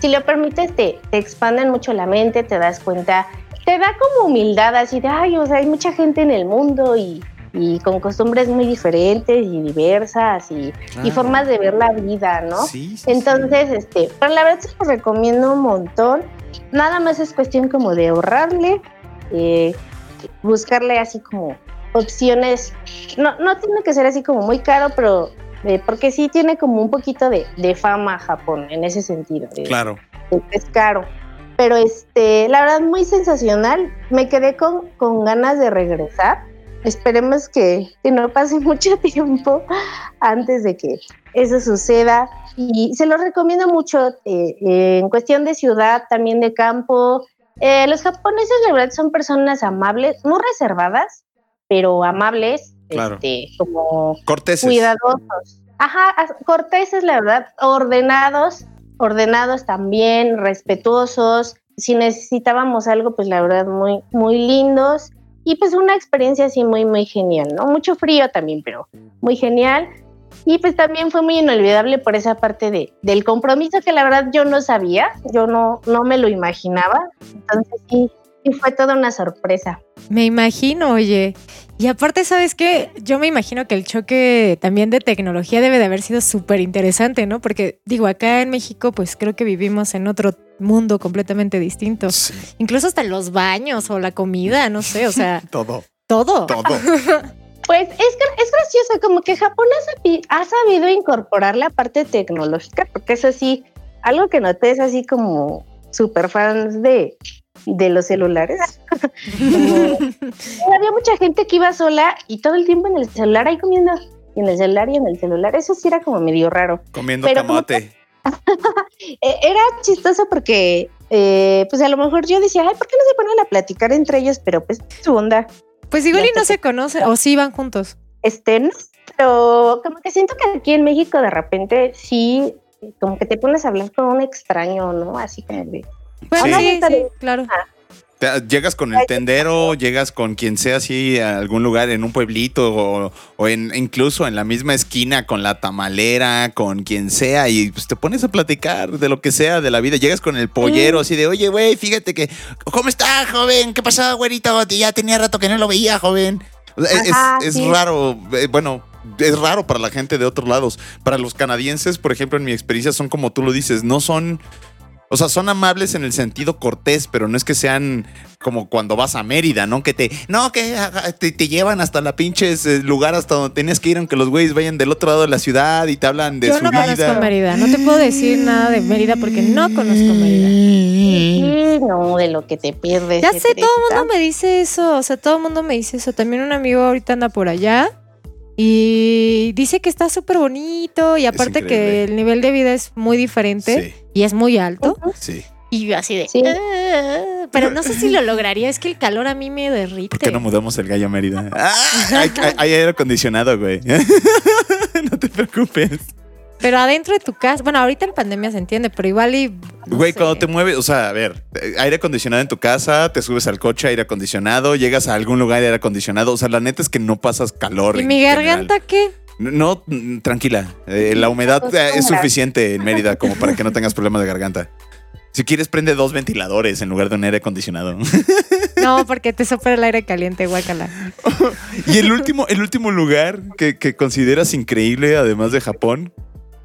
si lo permites, te, te expanden mucho la mente, te das cuenta, te da como humildad así de, ay, o sea, hay mucha gente en el mundo y, y con costumbres muy diferentes y diversas y, y formas de ver la vida, ¿no? Sí, sí, sí. Entonces, este, pero la verdad se los recomiendo un montón. Nada más es cuestión como de ahorrarle, eh, buscarle así como opciones. No, no tiene que ser así como muy caro, pero eh, porque sí tiene como un poquito de, de fama Japón en ese sentido. Claro. es caro. Pero este, la verdad, muy sensacional. Me quedé con, con ganas de regresar. Esperemos que, que no pase [LAUGHS] mucho tiempo antes de que eso suceda. Y se lo recomiendo mucho eh, eh, en cuestión de ciudad, también de campo. Eh, los japoneses, la verdad, son personas amables, no reservadas, pero amables, Claro. este, como Corteses. cuidadosos. Ajá, corteses, la verdad, ordenados, ordenados también, respetuosos. Si necesitábamos algo, pues la verdad, muy, muy lindos. Y pues una experiencia así muy, muy genial, ¿no? Mucho frío también, pero muy genial. Y pues también fue muy inolvidable por esa parte de, del compromiso que la verdad yo no sabía, yo no, no me lo imaginaba. Entonces sí, sí fue toda una sorpresa. Me imagino, oye. Y aparte, ¿sabes qué? Yo me imagino que el choque también de tecnología debe de haber sido súper interesante, ¿no? Porque digo, acá en México, pues creo que vivimos en otro mundo completamente distinto. Sí, Incluso hasta los baños o la comida, no sé, o sea, [LAUGHS] todo, todo. todo. [LAUGHS] Pues es, es gracioso, como que Japón ha, sabi- ha sabido incorporar la parte tecnológica, porque es así, algo que noté es así como super fans de, de los celulares. Como- [LAUGHS] había mucha gente que iba sola y todo el tiempo en el celular ahí comiendo, y en el celular y en el celular, eso sí era como medio raro. Comiendo Pero como camote. [LAUGHS] Eh, era chistoso porque, eh, pues a lo mejor yo decía, ay, ¿por qué no se ponen a platicar entre ellos? Pero pues su onda. Pues igual y no se conocen, o sí van juntos. este, no, pero como que siento que aquí en México de repente sí, como que te pones a hablar con un extraño, ¿no? Así como de, Bueno, Sí. sí, sí, claro. Te- Llegas con el tendero, llegas con quien sea así a algún lugar en un pueblito o, o en, incluso en la misma esquina con la tamalera, con quien sea y pues te pones a platicar de lo que sea de la vida. Llegas con el pollero así de, oye, güey, fíjate que, ¿cómo está, joven? ¿Qué pasó, güerito? Ya tenía rato que no lo veía, joven. Es, Ajá, es sí. raro, eh, bueno, es raro para la gente de otros lados. Para los canadienses, por ejemplo, en mi experiencia son como tú lo dices, no son... O sea, son amables en el sentido cortés, pero no es que sean como cuando vas a Mérida, ¿no? Que te. No, que ajá, te, te llevan hasta la pinches eh, lugar hasta donde tenías que ir, aunque los güeyes vayan del otro lado de la ciudad y te hablan de Yo su no conozco vida. Mérida. No te puedo decir nada de Mérida porque no conozco Mérida. no, de lo que te pierdes. Ya sé, todo el mundo me dice eso. O sea, todo el mundo me dice eso. También un amigo ahorita anda por allá y dice que está súper bonito y aparte que el nivel de vida es muy diferente Sí, y es muy alto. sí. Y yo así de. Sí. "Ah", pero no sé si lo lograría. Es que el calor a mí me derrite. ¿Por qué no mudamos el gallo a Mérida? [LAUGHS] Ah, hay, hay- hay aire acondicionado, güey. [LAUGHS] no te preocupes. Pero adentro de tu casa. Bueno, ahorita en pandemia se entiende, pero igual y. no Güey, sé. cuando te mueves, o sea, a ver, eh, aire acondicionado en tu casa, te subes al coche, aire acondicionado, llegas a algún lugar, aire acondicionado. O sea, la neta es que no pasas calor. ¿Y en mi general. garganta qué? No, tranquila. Eh, la humedad eh, es suficiente en Mérida como para que no tengas problemas de garganta. Si quieres, prende dos ventiladores en lugar de un aire acondicionado. [LAUGHS] No, [LAUGHS] porque te sopla el aire caliente, guácala. y el último, el último lugar que, que consideras increíble, además de Japón,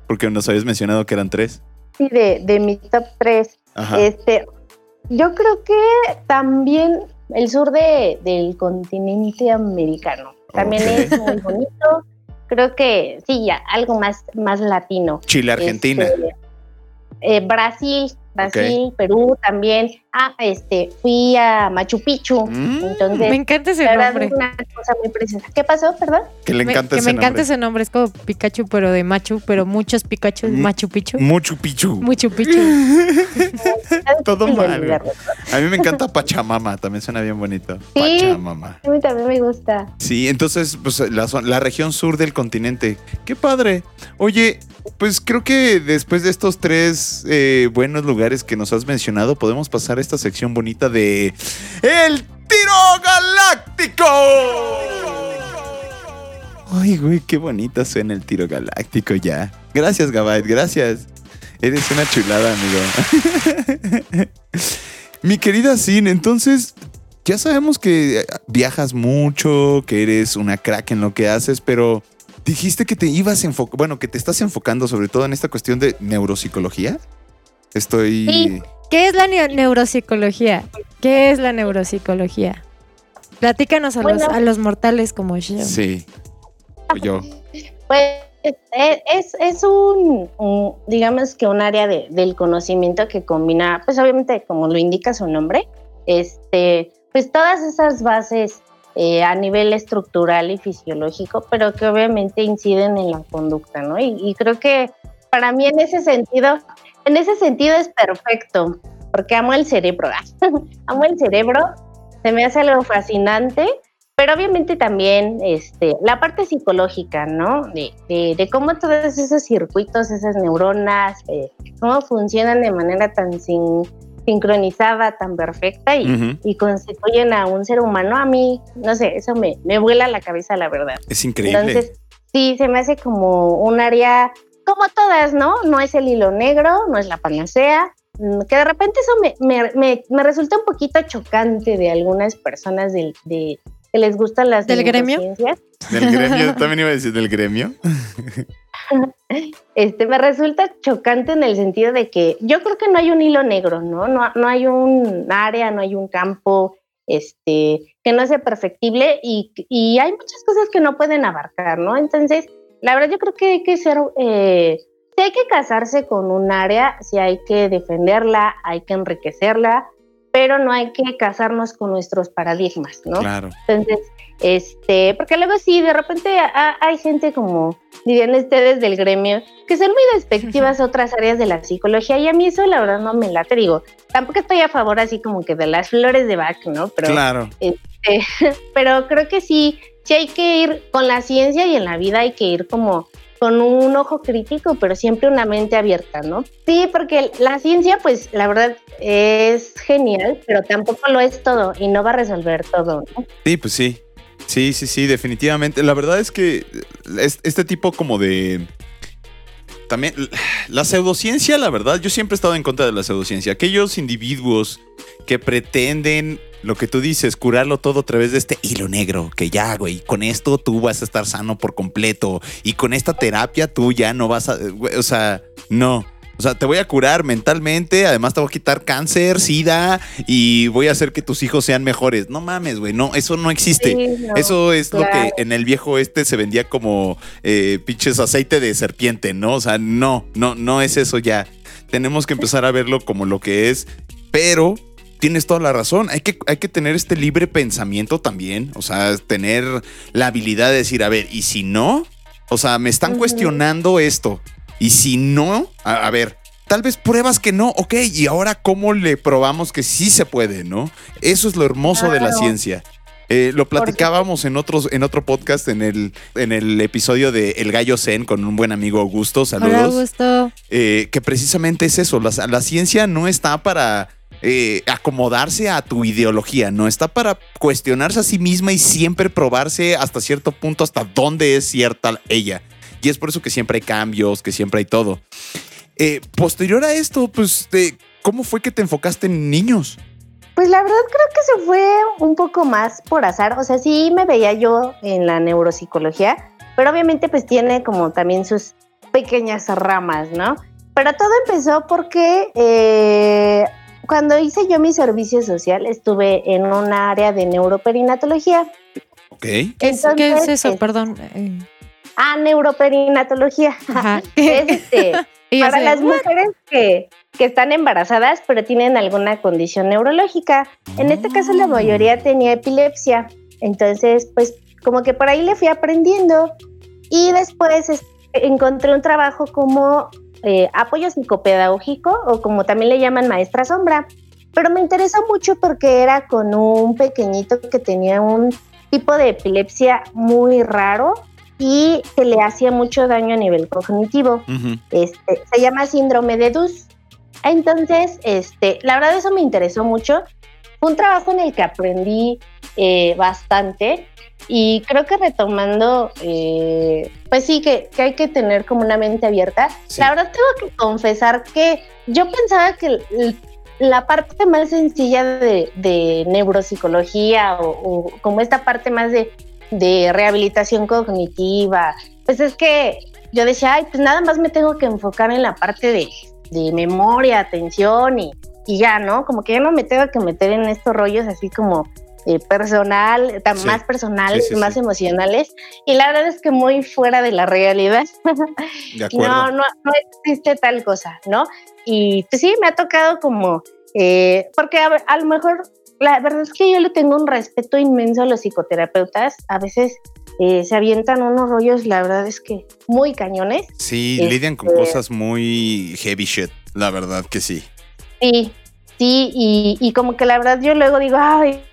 porque nos habías mencionado que eran tres. Sí, de, de mi top 3. Ajá. Este, yo creo que también el sur de, del continente americano también es muy bonito. Creo que sí, ya, algo más, más latino. Chile, Argentina. Este, eh, Brasil, Brasil, Perú también. Ah, este, fui a Machu Picchu. Mm, Entonces, Me encanta ese la verdad nombre. es una cosa muy preciosa. ¿Qué pasó, perdón? que le Me- encanta que ese me encanta nombre. ese nombre. Es como Pikachu, pero de Machu, pero muchos Pikachu, Mm. Machu Picchu. Mucho Pichu. Mucho Picchu. [LAUGHS] Todo mal. A mí me encanta Pachamama, también suena bien bonito. Sí. Pachamama. A mí también me gusta. Sí, entonces, pues la región sur del continente. Qué padre. Oye, pues creo que después de estos tres eh, buenos lugares que nos has mencionado, podemos pasar a esta sección bonita de El Tiro Galáctico. Ay, güey, qué bonita suena el Tiro Galáctico ya. Gracias, Gabait, gracias. Eres una chulada, amigo. [LAUGHS] Mi querida Sin, entonces ya sabemos que viajas mucho, que eres una crack en lo que haces, pero dijiste que te ibas a enfocar, bueno, que te estás enfocando sobre todo en esta cuestión de neuropsicología. Estoy... Sí. ¿Qué es la neuropsicología? ¿Qué es la neuropsicología? Platícanos a, los, a los mortales como yo. Sí. O yo. Pues Es, es, un, digamos que un área de, del conocimiento que combina, pues obviamente como lo indica su nombre, este, pues todas esas bases eh, a nivel estructural y fisiológico, pero que obviamente inciden en la conducta, ¿no? Y, creo que para mí en ese sentido, en ese sentido es perfecto, porque amo el cerebro, [LAUGHS] amo el cerebro, se me hace algo fascinante pero obviamente también este, la parte psicológica, ¿no? De, de, cómo todos esos circuitos, esas neuronas, eh, cómo funcionan de manera tan sin, sincronizada, tan perfecta y, y, constituyen a un ser humano, a mí, no sé, eso me, me vuela la cabeza, la verdad. Es increíble. Entonces, sí, se me hace como un área, como todas, ¿no? No es el hilo negro, no es la panacea, mm, que de repente eso me, me, me, me resulta un poquito chocante de algunas personas de, de, que les gustan las del gremio. Del gremio, también iba a decir del gremio. [LAUGHS] Este me resulta chocante en el sentido de que yo creo que no hay un hilo negro, ¿no? No, no hay un área, no hay un campo este, que no sea perfectible y, y, hay muchas cosas que no pueden abarcar, ¿no? Entonces, la verdad yo creo que hay que ser, eh, si hay que casarse con un área, si hay que defenderla, hay que enriquecerla, pero no hay que casarnos con nuestros paradigmas, ¿no? Claro. Entonces, este, porque luego sí, de repente hay gente como dirían ustedes del gremio, que son muy despectivas a otras áreas de la psicología y a mí eso la verdad no me late, digo, tampoco estoy a favor así como que de las flores de Bach, ¿no? Pero, claro. Este, [LAUGHS] pero creo que sí, sí hay que ir con la ciencia y en la vida hay que ir como con un ojo crítico, pero siempre una mente abierta, ¿no? Sí, porque la ciencia, pues la verdad es genial, pero tampoco lo es todo y no va a resolver todo, ¿no? Sí, pues sí. Sí, sí, sí, definitivamente. La verdad es que este tipo como de... También la pseudociencia, la verdad, yo siempre he estado en contra de la pseudociencia. Aquellos individuos que pretenden lo que tú dices, curarlo todo a través de este hilo negro, que ya, güey, con esto tú vas a estar sano por completo y con esta terapia tú ya no vas a, o sea, no. O sea, te voy a curar mentalmente, además te voy a quitar cáncer, sida y voy a hacer que tus hijos sean mejores. No mames, güey, no, eso no existe. eso es lo que en el viejo este se vendía como eh, pinches aceite de serpiente, ¿no? O sea, no, no, no es eso ya. Tenemos que empezar a verlo como lo que es, pero tienes toda la razón. Hay que, hay que tener este libre pensamiento también. O sea, tener la habilidad de decir, a ver, ¿y si no? O sea, me están cuestionando esto. Y si no, a, ver, tal vez pruebas que no, ok, y ahora cómo le probamos que sí se puede, ¿no? Eso es lo hermoso de la ciencia. Eh, lo platicábamos en otros, en otro podcast, en el, en el episodio de El Gallo Zen con un buen amigo Augusto. Saludos. Hola, Augusto. Eh, que precisamente es eso. La, ciencia no está para eh, acomodarse a tu ideología, no está para cuestionarse a sí misma y siempre probarse hasta cierto punto hasta dónde es cierta ella. Y es por eso que siempre hay cambios, que siempre hay todo. Eh, posterior a esto, pues, ¿cómo fue que te enfocaste en niños? Pues la verdad creo que se fue un poco más por azar. O sea, sí me veía yo en la neuropsicología, pero obviamente pues tiene como también sus pequeñas ramas, ¿no? Pero todo empezó porque eh, cuando hice yo mi servicio social estuve en un área de neuroperinatología. Ok. ¿Qué es eso? Perdón. Ah, neuroperinatología. es [LAUGHS] este, [LAUGHS] para las mujeres que, que, están embarazadas pero tienen alguna condición neurológica. En este caso la mayoría tenía epilepsia. Entonces, pues como que por ahí le fui aprendiendo y después encontré un trabajo como eh, apoyo psicopedagógico o como también le llaman maestra sombra. Pero me interesó mucho porque era con un pequeñito que tenía un tipo de epilepsia muy raro y que le hacía mucho daño a nivel cognitivo. este, se llama síndrome de Dus. Entonces, este, la verdad eso me interesó mucho. Fue un trabajo en el que aprendí eh, bastante y creo que retomando, eh, pues sí, que, que, hay que tener como una mente abierta. La verdad tengo que confesar que yo pensaba que la parte más sencilla de, de neuropsicología o, o, como esta parte más de de rehabilitación cognitiva. Pues es que yo decía, ay, pues nada más me tengo que enfocar en la parte de, memoria, atención y, y, ya, ¿no? Como que ya no me tengo que meter en estos rollos así como eh, personal, tan Sí. más personales, Sí, sí, más emocionales. Y la verdad es que muy fuera de la realidad. De [LAUGHS] acuerdo. no, no, no existe tal cosa, ¿no? Y pues sí, me ha tocado como, eh, porque a, a lo mejor, la verdad es que yo le tengo un respeto inmenso a los psicoterapeutas. A veces eh, se avientan unos rollos, la verdad es que muy cañones. Sí, Este- lidian con cosas muy heavy shit, la verdad que sí. Sí, sí, y, y como que la verdad yo luego digo, ay,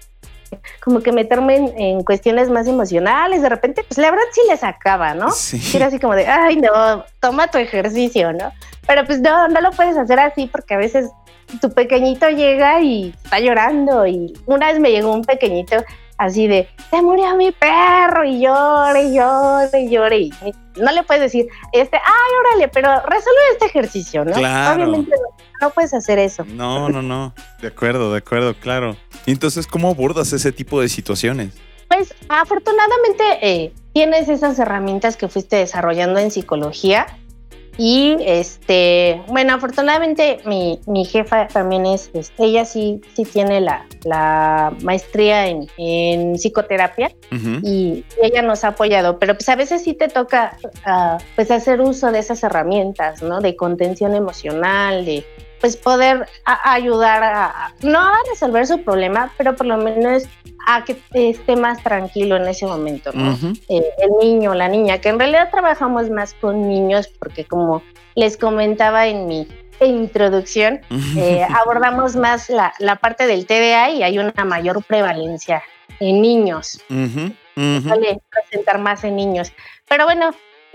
como que meterme en, en cuestiones más emocionales, de repente, pues la verdad sí les acaba, ¿no? Sí. Era así como de, ay, no, toma tu ejercicio, ¿no? Pero pues no, no lo puedes hacer así porque a veces tu pequeñito llega y está llorando y una vez me llegó un pequeñito así de, se murió mi perro y llore, y llore, y llore y no le puedes decir, este, ay, órale, pero resuelve este ejercicio, ¿no? Claro. Obviamente no, no puedes hacer eso. No, no, no. De acuerdo, de acuerdo, claro. Y Entonces, ¿cómo abordas ese tipo de situaciones? Pues afortunadamente eh, tienes esas herramientas que fuiste desarrollando en psicología y este, bueno, afortunadamente mi, mi jefa también es, es- ella sí, sí tiene la, la maestría en, en psicoterapia y ella nos ha apoyado, pero pues a veces sí te toca ah, pues hacer uso de esas herramientas, ¿no? De contención emocional, de pues poder a- ayudar a, no a resolver su problema, pero por lo menos a que esté más tranquilo en ese momento, ¿no? Eh, el niño, la niña, que en realidad trabajamos más con niños porque como les comentaba en mi introducción, eh, abordamos más la, la parte del TDA y hay una mayor prevalencia en niños suele presentar más en niños. Pero bueno,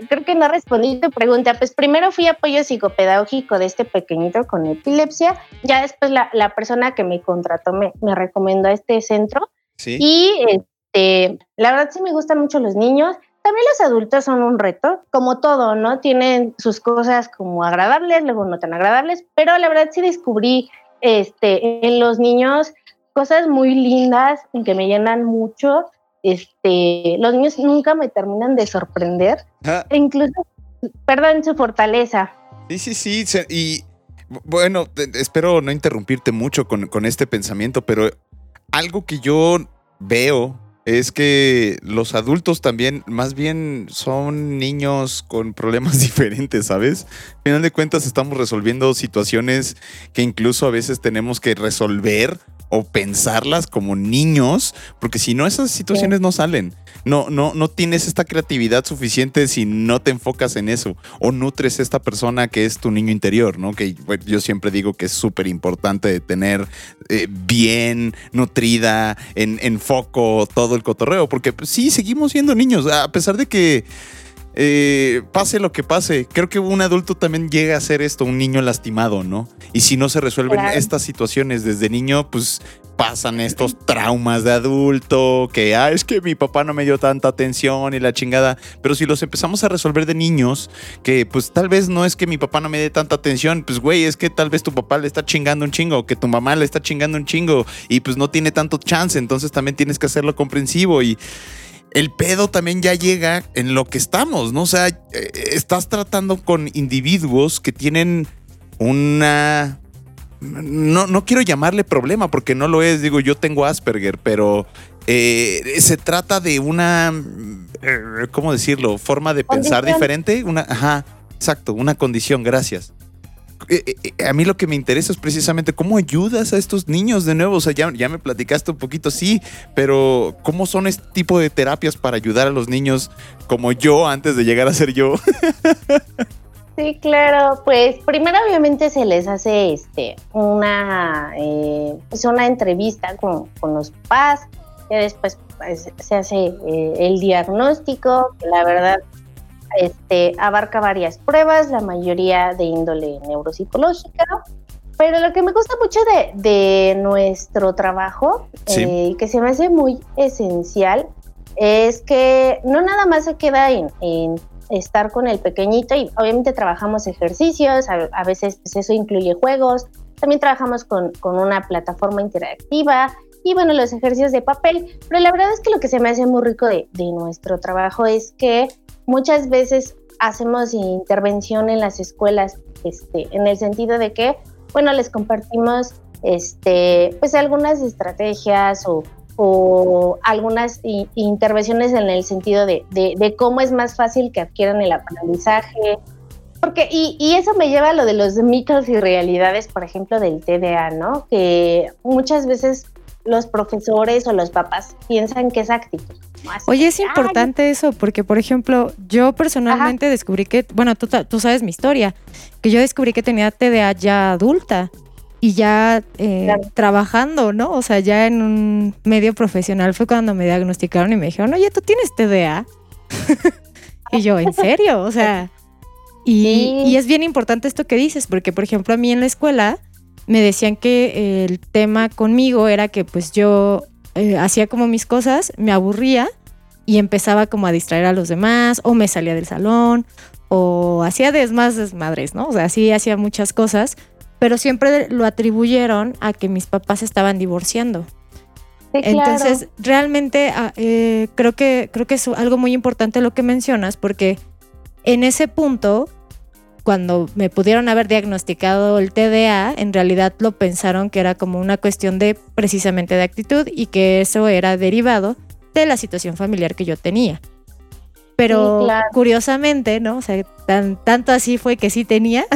creo que no respondí tu pregunta. Pues primero fui apoyo psicopedagógico de este pequeñito con epilepsia. Ya después la, la persona que me contrató me, me recomendó este centro. Sí. Y este, la verdad sí me gustan mucho los niños. También los adultos son un reto, como todo, ¿no? Tienen sus cosas como agradables, luego no tan agradables, pero la verdad sí descubrí este, en los niños cosas muy lindas que me llenan mucho. Este, los niños nunca me terminan de sorprender, Ah, e incluso, perdón, su fortaleza. Sí, sí, sí. Y bu- bueno, espero no interrumpirte mucho con, con este pensamiento, pero algo que yo veo es que los adultos también, más bien, son niños con problemas [LAUGHS] diferentes, ¿sabes? Al final de cuentas, estamos resolviendo situaciones que incluso a veces tenemos que resolver o pensarlas como niños, porque si no, esas situaciones no salen. No, no, no tienes esta creatividad suficiente si no te enfocas en eso o nutres esta persona que es tu niño interior, ¿no? Que bueno, yo siempre digo que es súper importante tener eh, bien nutrida, en, en foco todo el cotorreo, porque pues, sí, seguimos siendo niños, a pesar de que eh, pase lo que pase, creo que un adulto también llega a ser esto, un niño lastimado, ¿no? Y si no se resuelven Claro. estas situaciones desde niño, pues pasan estos traumas de adulto, que ah, es que mi papá no me dio tanta atención y la chingada. Pero si los empezamos a resolver de niños, que pues tal vez no es que mi papá no me dé tanta atención, pues güey, es que tal vez tu papá le está chingando un chingo, que tu mamá le está chingando un chingo y pues no tiene tanto chance, entonces también tienes que hacerlo comprensivo y el pedo también ya llega en lo que estamos, ¿no? O sea, eh, estás tratando con individuos que tienen una... No, no quiero llamarle problema porque no lo es, digo, yo tengo Asperger, pero eh, se trata de una, eh, ¿cómo decirlo? Forma de pensar diferente, una, ajá, exacto, una condición, gracias. Eh, eh, eh, a mí lo que me interesa es precisamente cómo ayudas a estos niños de nuevo. O sea, ya, me platicaste un poquito, sí, pero ¿cómo son este tipo de terapias para ayudar a los niños como yo antes de llegar a ser yo? [LAUGHS] Sí, claro, pues primero obviamente se les hace este una pues una entrevista con, con los papás, y después pues, se hace eh, el diagnóstico, la verdad este, abarca varias pruebas, la mayoría de índole neuropsicológica. Pero lo que me gusta mucho de, de nuestro trabajo, Sí. eh, que se me hace muy esencial, es que no nada más se queda en, en estar con el pequeñito y obviamente trabajamos ejercicios, a, a veces pues, eso incluye juegos, también trabajamos con, con una plataforma interactiva y bueno, los ejercicios de papel, pero la verdad es que lo que se me hace muy rico de, de nuestro trabajo es que muchas veces hacemos intervención en las escuelas este, en el sentido de que, bueno, les compartimos este, pues algunas estrategias o o algunas intervenciones en el sentido de, de, cómo es más fácil que adquieran el aprendizaje. Porque, y, y, eso me lleva a lo de los mitos y realidades, por ejemplo, del TDA, ¿no? Que muchas veces los profesores o los papás piensan que es actitud. Oye, es importante eso, porque por ejemplo, yo personalmente descubrí que, bueno, tú, tú, sabes mi historia, que yo descubrí que tenía TDA ya adulta y ya eh, trabajando, ¿no? O sea, ya en un medio profesional fue cuando me diagnosticaron y me dijeron, oye, tú tienes TDA. [LAUGHS] y yo, ¿en serio? O sea, y, y es bien importante esto que dices, porque por ejemplo, a mí en la escuela me decían que el tema conmigo era que pues yo eh, hacía como mis cosas, me aburría y empezaba como a distraer a los demás o me salía del salón o hacía desmas desmadres, ¿no? O sea, sí hacía muchas cosas, pero siempre lo atribuyeron a que mis papás estaban divorciando. Entonces, realmente ah, eh, creo, que, creo que es algo muy importante lo que mencionas, porque en ese punto cuando me pudieron haber diagnosticado el TDA, en realidad lo pensaron que era como una cuestión de precisamente de actitud y que eso era derivado de la situación familiar que yo tenía. Pero curiosamente, ¿no? O sea, tan, tanto así fue que sí tenía,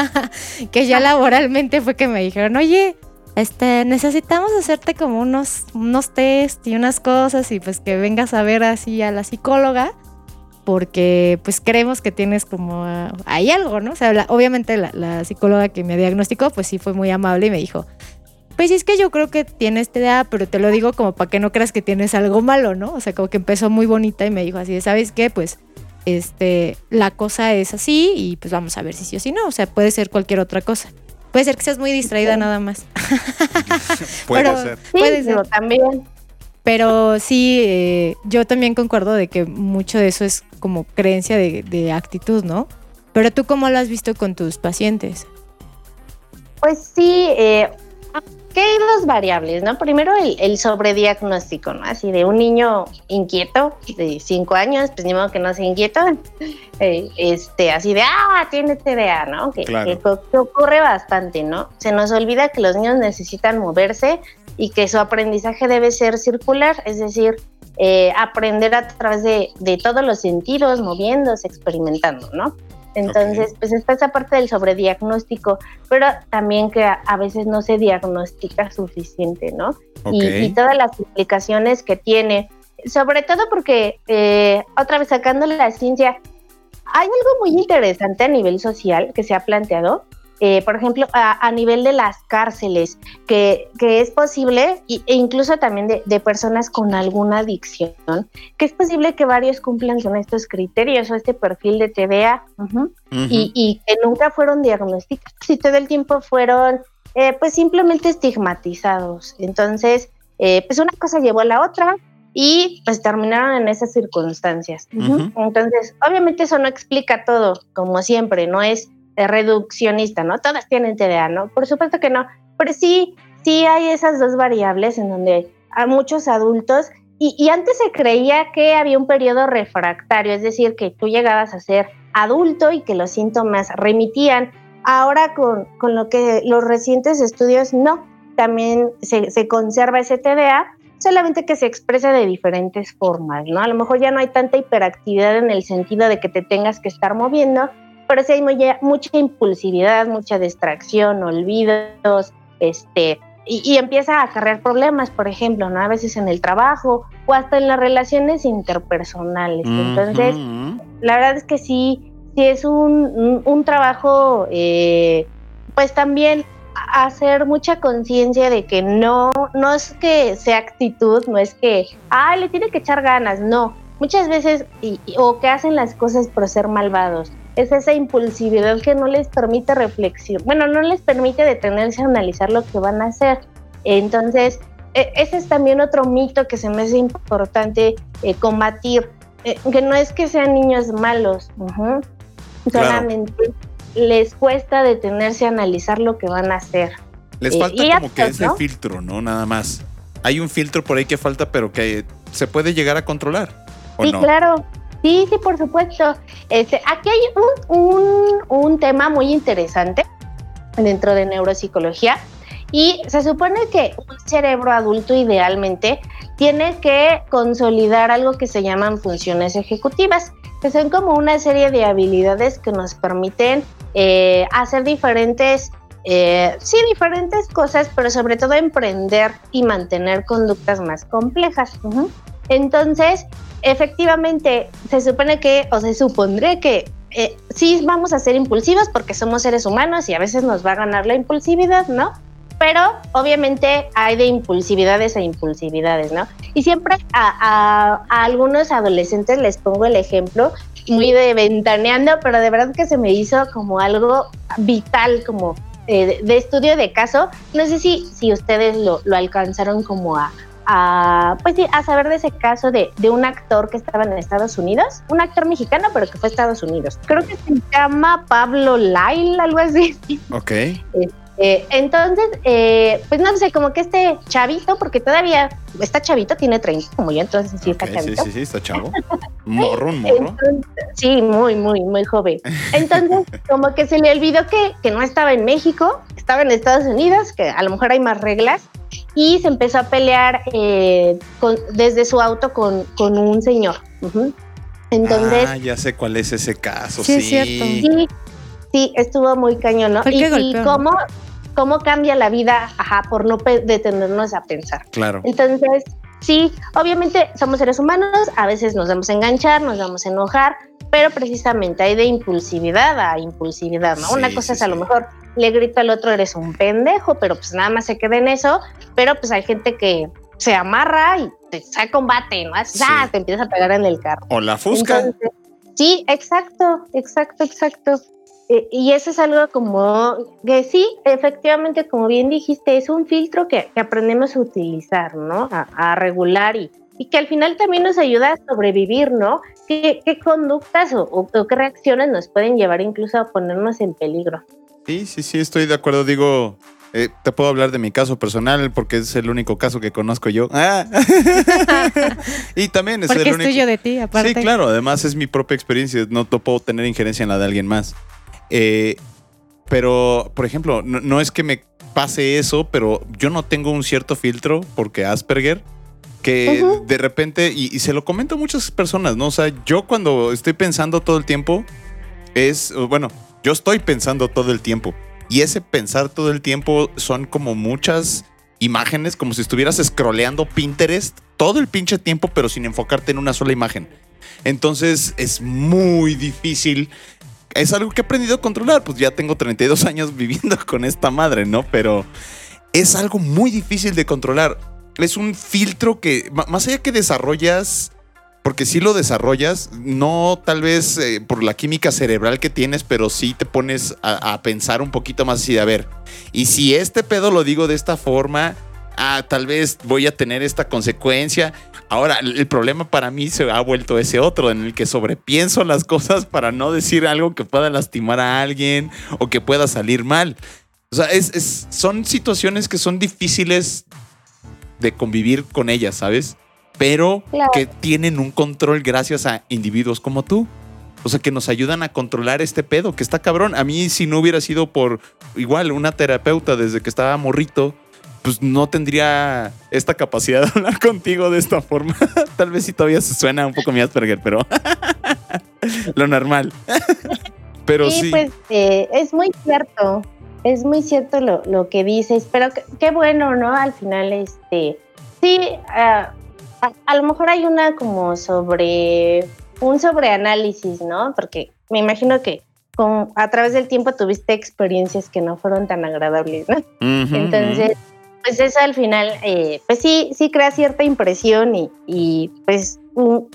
[LAUGHS] que ya laboralmente fue que me dijeron, oye, este, necesitamos hacerte como unos, unos test y unas cosas y pues que vengas a ver así a la psicóloga porque pues creemos que tienes como hay algo, ¿no? O sea, obviamente la, psicóloga que me diagnosticó pues sí fue muy amable y me dijo, pues es que yo creo que tienes TDA, pero te lo digo como para que no creas que tienes algo malo, ¿no? O sea, como que empezó muy bonita y me dijo así, ¿sabes qué? Pues este, la cosa es así y pues vamos a ver si sí o si no, o sea, puede ser cualquier otra cosa. Puede ser que seas muy distraída nada más. [LAUGHS] puede ser. puede ser. también. Pero sí, eh, yo también concuerdo de que mucho de eso es como creencia de, actitud, ¿no? Pero tú cómo lo has visto con tus pacientes? Pues sí, eh, que hay dos variables, ¿no? Primero el, sobrediagnóstico, ¿no? Así de un niño inquieto de cinco años, pues ni modo que no sea inquieto, [LAUGHS] eh, este, así de, ah, tiene TDA, ¿no? Que, que, ocurre bastante, ¿no? Se nos olvida que los niños necesitan moverse y que su aprendizaje debe ser circular, es decir, eh, aprender a través de, todos los sentidos, moviéndose, experimentando, ¿no? Entonces, pues está esa parte del sobrediagnóstico, pero también que a, veces no se diagnostica suficiente, ¿no? Y, todas las implicaciones que tiene, sobre todo porque, eh, otra vez sacando la ciencia, hay algo muy interesante a nivel social que se ha planteado, eh, por ejemplo, a, nivel de las cárceles, que, que es posible, e incluso también de, personas con alguna adicción, que es posible que varios cumplan con estos criterios o este perfil de TDA y, que nunca fueron diagnosticados. Y todo el tiempo fueron eh, pues simplemente estigmatizados. Entonces, eh, pues una cosa llevó a la otra y pues terminaron en esas circunstancias. Entonces, obviamente eso no explica todo, como siempre, no es reduccionista, ¿no? Todas tienen TDA, ¿no? Por supuesto que no, pero sí, sí hay esas dos variables en donde a muchos adultos, y, antes se creía que había un periodo refractario, es decir, que tú llegabas a ser adulto y que los síntomas remitían. Ahora con, con lo que los recientes estudios, no, también se, se conserva ese TDA, solamente que se expresa de diferentes formas, ¿no? A lo mejor ya no hay tanta hiperactividad en el sentido de que te tengas que estar moviendo, pero sí hay mucha impulsividad, mucha distracción, olvidos, este, y, empieza a acarrear problemas, por ejemplo, ¿no? A veces en el trabajo o hasta en las relaciones interpersonales. Entonces, la verdad es que sí, sí es un, un, trabajo, eh, pues también hacer mucha conciencia de que no, no es que sea actitud, no es que, ay, le tiene que echar ganas, no. Muchas veces, o que hacen las cosas por ser malvados es esa impulsividad que no les permite reflexión, bueno, no les permite detenerse a analizar lo que van a hacer. Entonces, e, ese es también otro mito que se me hace importante eh, combatir, eh, que no es que sean niños malos, solamente les cuesta detenerse a analizar lo que van a hacer. Les eh, falta como que ese filtro, ¿no? Nada más. Hay un filtro por ahí que falta, pero que se puede llegar a controlar. sí, claro. Sí, sí, por supuesto. Este, aquí hay un, un, tema muy interesante dentro de neuropsicología y se supone que un cerebro adulto idealmente tiene que consolidar algo que se llaman funciones ejecutivas, que son como una serie de habilidades que nos permiten eh, hacer diferentes, eh, sí, diferentes cosas, pero sobre todo emprender y mantener conductas más complejas. Entonces, efectivamente, se supone que, o se supondría que eh, sí vamos a ser impulsivos porque somos seres humanos y a veces nos va a ganar la impulsividad, ¿no? Pero obviamente hay de impulsividades a impulsividades, ¿no? Y siempre a, algunos adolescentes les pongo el ejemplo muy de ventaneando, pero de verdad que se me hizo como algo vital, como eh, de, estudio de caso. No sé si, si ustedes lo, lo alcanzaron como a, a, pues sí, a saber de ese caso de, de, un actor que estaba en Estados Unidos, un actor mexicano, pero que fue a Estados Unidos. Creo que se llama Pablo Lyle, algo así. [LAUGHS] Ok. Eh, entonces, eh, pues no sé, como que este chavito, porque todavía está chavito, tiene 30 como yo, entonces sí está chavito. Sí, sí, sí, está chavo. Morro, un morro. sí, muy, muy, muy joven. Entonces, [LAUGHS] como que se le olvidó que, que no estaba en México, estaba en Estados Unidos, que a lo mejor hay más reglas, y se empezó a pelear eh, desde su auto con, con un señor. Entonces, ah, ya sé cuál es ese caso. Sí, sí. Es sí, sí, estuvo muy cañón, ¿no? Y, cómo, cómo cambia la vida, ajá, por no detenernos a pensar. Claro. Entonces, sí, obviamente somos seres humanos, a veces nos vamos a enganchar, nos vamos a enojar, pero precisamente hay de impulsividad a impulsividad, ¿no? Una cosa es a lo mejor le grito al otro, eres un pendejo, pero pues nada más se queda en eso, pero pues hay gente que se amarra y te saca combate, ¿no? Ah, te empiezas a pegar en el carro. O la fusca. sí, exacto, exacto, exacto. Eh, y eso es algo como que sí, efectivamente, como bien dijiste, es un filtro que, aprendemos a utilizar, ¿no? A, regular y, y, que al final también nos ayuda a sobrevivir, ¿no? ¿Qué, qué conductas o, o, qué reacciones nos pueden llevar incluso a ponernos en peligro? Sí, sí, sí, estoy de acuerdo. Digo, eh, te puedo hablar de mi caso personal porque es el único caso que conozco yo. Ah. [LAUGHS] y también es porque el es único. tuyo de ti, aparte. Sí, claro. Además es mi propia experiencia. No puedo tener injerencia en la de alguien más. Eh, pero, por ejemplo, no, es que me pase eso, pero yo no tengo un cierto filtro porque Asperger que de repente, y, y, se lo comento a muchas personas, ¿no? O sea, yo cuando estoy pensando todo el tiempo, es, bueno, yo estoy pensando todo el tiempo. Y ese pensar todo el tiempo son como muchas imágenes, como si estuvieras scrolleando Pinterest todo el pinche tiempo, pero sin enfocarte en una sola imagen. Entonces es muy difícil. Es algo que he aprendido a controlar, pues ya tengo 32 años viviendo con esta madre, ¿no? Pero es algo muy difícil de controlar. Es un filtro que, más allá que desarrollas porque si lo desarrollas, no tal vez eh, por la química cerebral que tienes, pero sí te pones a, pensar un poquito más así de, a ver, y si este pedo lo digo de esta forma, ah, tal vez voy a tener esta consecuencia. Ahora, el problema para mí se ha vuelto ese otro, en el que sobrepienso las cosas [LAUGHS] para no decir algo que pueda lastimar a alguien o que pueda salir mal. O sea, es, son situaciones que son difíciles de convivir con ellas, ¿sabes? pero que tienen un control gracias a individuos como tú. O sea, que nos ayudan a controlar este pedo, que está cabrón. A mí, si no hubiera sido por igual una terapeuta desde que estaba morrito, pues no tendría esta capacidad de [LAUGHS] hablar contigo de esta forma. [LAUGHS] Tal vez si todavía se suena un poco mi Asperger, pero [LAUGHS] lo normal. pero sí. pues eh, es muy cierto. Es muy cierto lo, que dices, pero qué bueno, ¿no? Al final, este, sí, uh, a, lo mejor hay una como sobre un sobreanálisis, ¿no? Porque me imagino que con, a través del tiempo tuviste experiencias que no fueron tan agradables, ¿no? Entonces, pues eso al final, eh, pues sí, sí crea cierta impresión y, y pues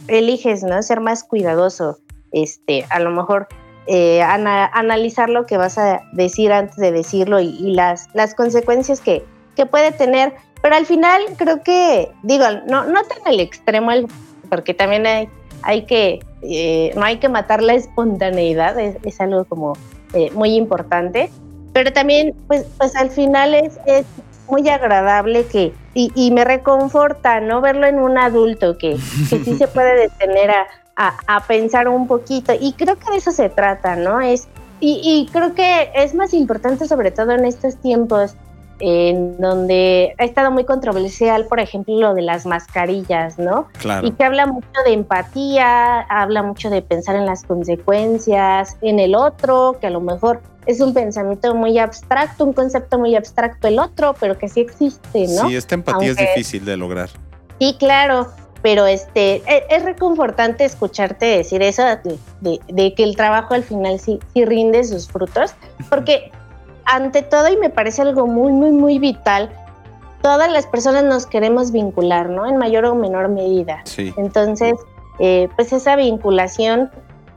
eliges, ¿no? Ser más cuidadoso, este, a lo mejor eh, analizar lo que vas a decir antes de decirlo y, las, las consecuencias que, que puede tener pero al final creo que, digo, no, no tan al extremo, porque también hay, hay que, eh, no hay que matar la espontaneidad, es, algo como eh, muy importante. Pero también, pues, pues al final es muy agradable que, y, y, me reconforta, ¿no? Verlo en un adulto que, que sí se puede detener a, a, a, pensar un poquito. Y creo que de eso se trata, ¿no? Es, y, y creo que es más importante, sobre todo en estos tiempos, en donde ha estado muy controversial, por ejemplo, lo de las mascarillas, ¿no? Claro. Y que habla mucho de empatía, habla mucho de pensar en las consecuencias, en el otro, que a lo mejor es un pensamiento muy abstracto, un concepto muy abstracto el otro, pero que sí existe, ¿no? Sí, esta empatía es difícil de lograr. Sí, claro, pero este e- es reconfortante escucharte decir eso de, de- de que el trabajo al final sí, sí rinde sus frutos, porque ante todo, y me parece algo muy, muy, muy vital, todas las personas nos queremos vincular, ¿no? En mayor o menor medida. Sí. Entonces, eh, pues esa vinculación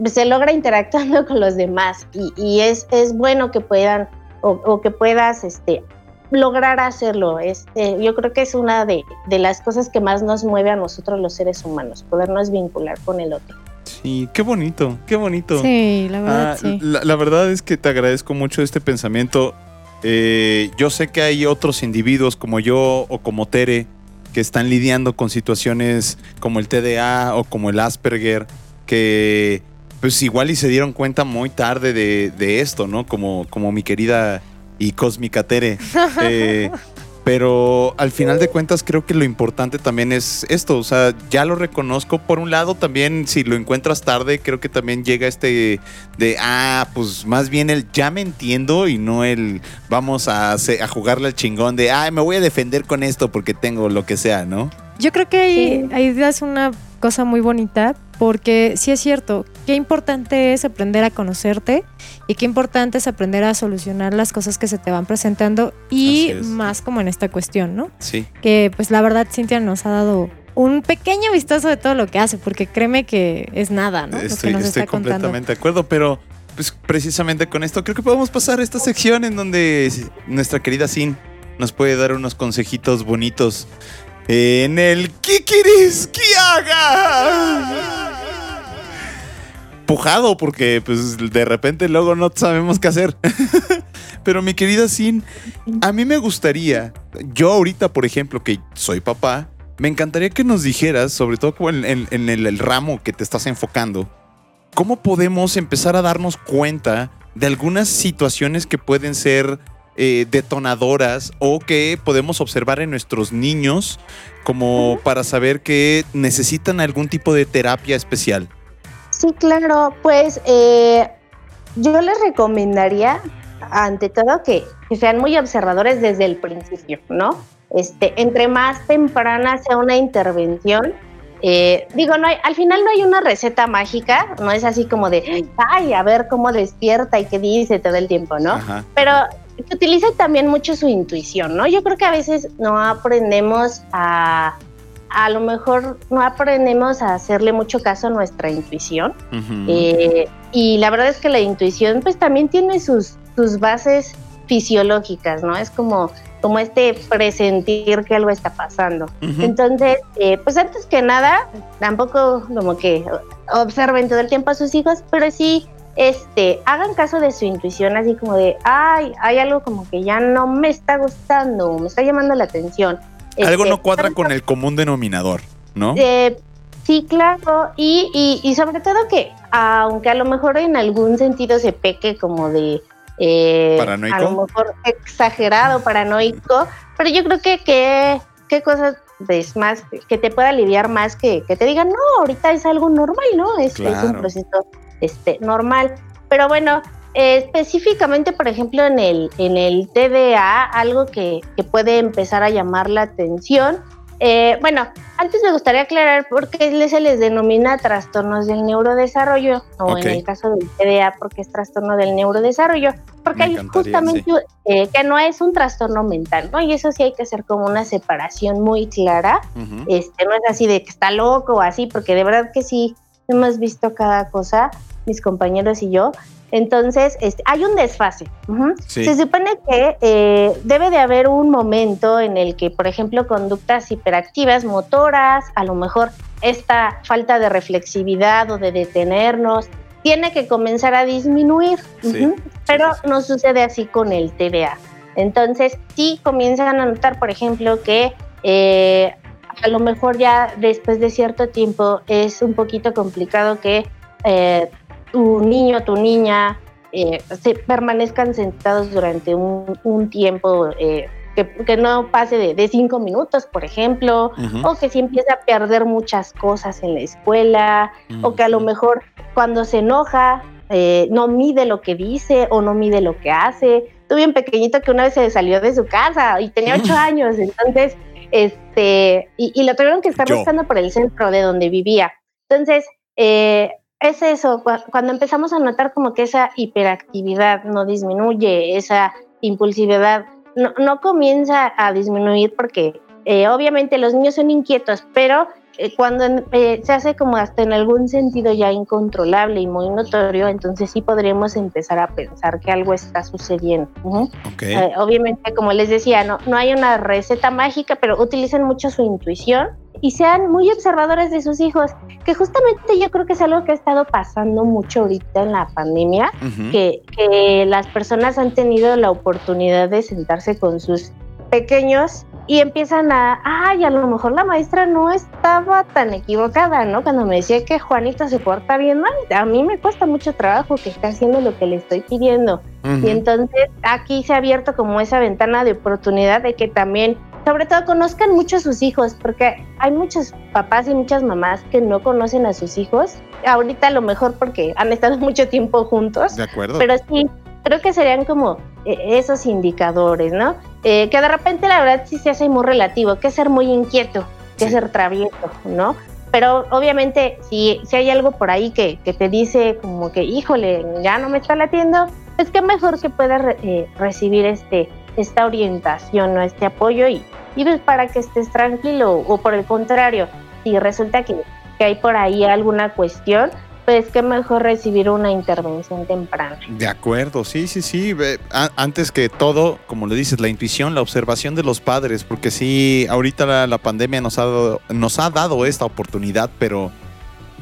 se logra interactuando [LAUGHS] con los demás y, y es, es bueno que puedan o, o que puedas este, lograr hacerlo. Este, yo creo que es una de, de las cosas que más nos mueve a nosotros los seres humanos, podernos vincular con el otro. Sí, qué bonito, qué bonito. Sí, la verdad, Ah, sí. la, la verdad es que te agradezco mucho este pensamiento. Eh, yo sé que hay otros individuos como yo o como Tere que están lidiando con situaciones como el TDA o como el Asperger, que pues igual y se dieron cuenta muy tarde de, de esto, ¿no? Como, como mi querida y cósmica Tere. [LAUGHS] Eh, pero al final de cuentas creo que lo importante también es esto, o sea, ya lo reconozco. Por un lado también si lo encuentras tarde, creo que también llega este de, ah, pues más bien el ya me entiendo y no el vamos a, a jugarle al chingón de, ah, me voy a defender con esto porque tengo lo que sea, ¿no? Yo creo que ahí, Sí. ahí das una cosa muy bonita porque sí es cierto, qué importante es aprender a conocerte y qué importante es aprender a solucionar las cosas que se te van presentando y más como en esta cuestión, ¿no? Sí. Que pues la verdad Cintia nos ha dado un pequeño vistazo de todo lo que hace porque créeme que es nada, ¿no? Lo que Estoy, nos estoy está contando. completamente de acuerdo, pero pues precisamente con esto creo que podemos pasar a esta sección en donde nuestra querida Sin nos puede dar unos consejitos bonitos en el ¿Qué quieres que haga? Pujado porque pues de repente luego no sabemos qué hacer. [LAUGHS] Pero mi querida Sin, a mí me gustaría, yo ahorita por ejemplo que soy papá, me encantaría que nos dijeras, sobre todo en, el ramo que te estás enfocando, cómo podemos empezar a darnos cuenta de algunas situaciones que pueden ser eh, detonadoras o que podemos observar en nuestros niños como para saber que necesitan algún tipo de terapia especial. Sí, claro, pues eh, yo les recomendaría, ante todo, que, que sean muy observadores desde el principio, ¿no? Este, entre más temprana sea una intervención, eh, digo, no hay, al final no hay una receta mágica, no es así como de, ay, a ver cómo despierta y qué dice todo el tiempo, ¿no? Ajá. pero que utilice también mucho su intuición, ¿no? Yo creo que a veces no aprendemos a, a lo mejor no aprendemos a hacerle mucho caso a nuestra intuición. Eh, y la verdad es que la intuición pues también tiene sus, sus bases fisiológicas, ¿no? Es como, como este presentir que algo está pasando. Entonces, eh, pues antes que nada, tampoco como que observen todo el tiempo a sus hijos, pero sí este, hagan caso de su intuición, así como de, ay, hay algo como que ya no me está gustando, me está llamando la atención. Algo Este, no cuadra con el común denominador, ¿no? eh, sí, claro, y, y, y sobre todo que, aunque a lo mejor en algún sentido se peque como de... eh, ¿Paranoico? A lo mejor exagerado, paranoico, pero yo creo que que qué cosas es más que te pueda aliviar más que, que te digan, no, ahorita es algo normal, ¿no? Es, es un proceso este, normal. Pero bueno, eh, específicamente, por ejemplo, en el, en el TDA, algo que, que puede empezar a llamar la atención. eh, bueno, antes me gustaría aclarar por qué se les denomina trastornos del neurodesarrollo, o en el caso del TDA, porque es trastorno del neurodesarrollo, porque hay justamente eh, que no es un trastorno mental, ¿no? Y eso sí hay que hacer como una separación muy clara este, no es así de que está loco o así, porque de verdad que sí hemos visto cada cosa, mis compañeros y yo. Entonces, este, hay un desfase. Sí. Se supone que eh, debe de haber un momento en el que, por ejemplo, conductas hiperactivas, motoras, a lo mejor esta falta de reflexividad o de detenernos, tiene que comenzar a disminuir. Sí, Pero no sucede así con el TDA. Entonces, sí comienzan a notar, por ejemplo, que eh, a lo mejor ya después de cierto tiempo es un poquito complicado que eh, tu niño, tu niña, eh, se permanezcan sentados durante un, un tiempo eh, que, que no pase de, de cinco minutos, por ejemplo, o que si empieza a perder muchas cosas en la escuela, o que a lo mejor cuando se enoja eh, no mide lo que dice o no mide lo que hace. Tuve un pequeñito que una vez se salió de su casa y tenía ocho años, entonces, este, y, y lo tuvieron que estar Yo. buscando por el centro de donde vivía. Entonces, eh, es eso, cu- cuando empezamos a notar como que esa hiperactividad no disminuye, esa impulsividad no, no comienza a disminuir porque eh, obviamente los niños son inquietos, pero eh, cuando eh, se hace como hasta en algún sentido ya incontrolable y muy notorio, entonces sí podríamos empezar a pensar que algo está sucediendo. Ujú. Ok. Eh, obviamente, como les decía, no, no hay una receta mágica, pero utilicen mucho su intuición y sean muy observadores de sus hijos, que justamente yo creo que es algo que ha estado pasando mucho ahorita en la pandemia, Ujú. que, que las personas han tenido la oportunidad de sentarse con sus pequeños y empiezan a, ay, a lo mejor la maestra no estaba tan equivocada, ¿no? Cuando me decía que Juanito se porta bien mal, a mí me cuesta mucho trabajo que esté haciendo lo que le estoy pidiendo. Ujú. Y entonces aquí se ha abierto como esa ventana de oportunidad de que también, sobre todo, conozcan mucho a sus hijos, porque hay muchos papás y muchas mamás que no conocen a sus hijos. Ahorita a lo mejor porque han estado [LAUGHS] mucho tiempo juntos, De acuerdo. pero sí, creo que serían como eh, esos indicadores, ¿no? Eh, que de repente la verdad sí se hace muy relativo, que es ser muy inquieto, que es Sí. ser travieso, ¿no? Pero obviamente si, si hay algo por ahí que, que te dice como que, híjole, ya no me está latiendo, pues qué mejor que puedas re- eh, recibir este, esta orientación o este apoyo y, y pues para que estés tranquilo o por el contrario, si resulta que, que hay por ahí alguna cuestión, pues qué mejor recibir una intervención temprana. De acuerdo, sí, sí, sí. Antes que todo, como le dices, la intuición, la observación de los padres, porque sí, ahorita la, la pandemia nos ha, dado, nos ha dado esta oportunidad, pero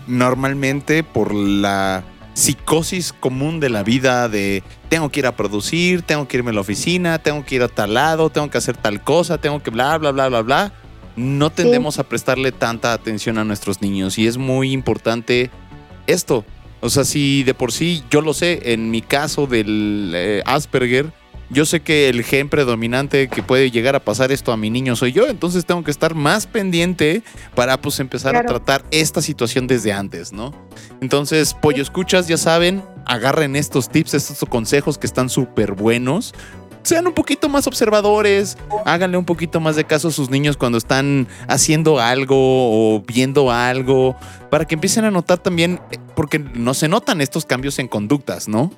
normalmente por la psicosis común de la vida de tengo que ir a producir, tengo que irme a la oficina, tengo que ir a tal lado, tengo que hacer tal cosa, tengo que bla, bla, bla, bla, bla, no tendemos a prestarle tanta atención a nuestros niños y es muy importante esto. O sea, si de por sí yo lo sé, en mi caso del eh, Asperger, yo sé que el gen predominante que puede llegar a pasar esto a mi niño soy yo, entonces tengo que estar más pendiente para pues empezar a tratar esta situación desde antes, ¿no? Entonces, pollo escuchas, ya saben, agarren estos tips, estos consejos que están súper buenos. Sean un poquito más observadores, háganle un poquito más de caso a sus niños cuando están haciendo algo o viendo algo, para que empiecen a notar también, eh, porque no se notan estos cambios en conductas, ¿no?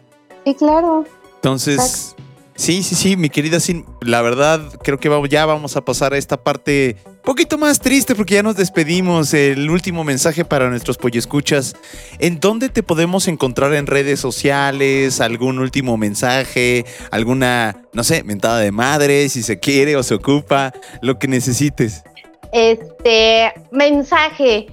Sí, claro. Entonces, sí, sí, sí, mi querida Sin, la verdad creo que ya vamos a pasar a esta parte poquito más triste porque ya nos despedimos. El último mensaje para nuestros escuchas. ¿En dónde te podemos encontrar en redes sociales? ¿Algún último mensaje? ¿Alguna, no sé, mentada de madre si se quiere o se ocupa? Lo que necesites. Este mensaje,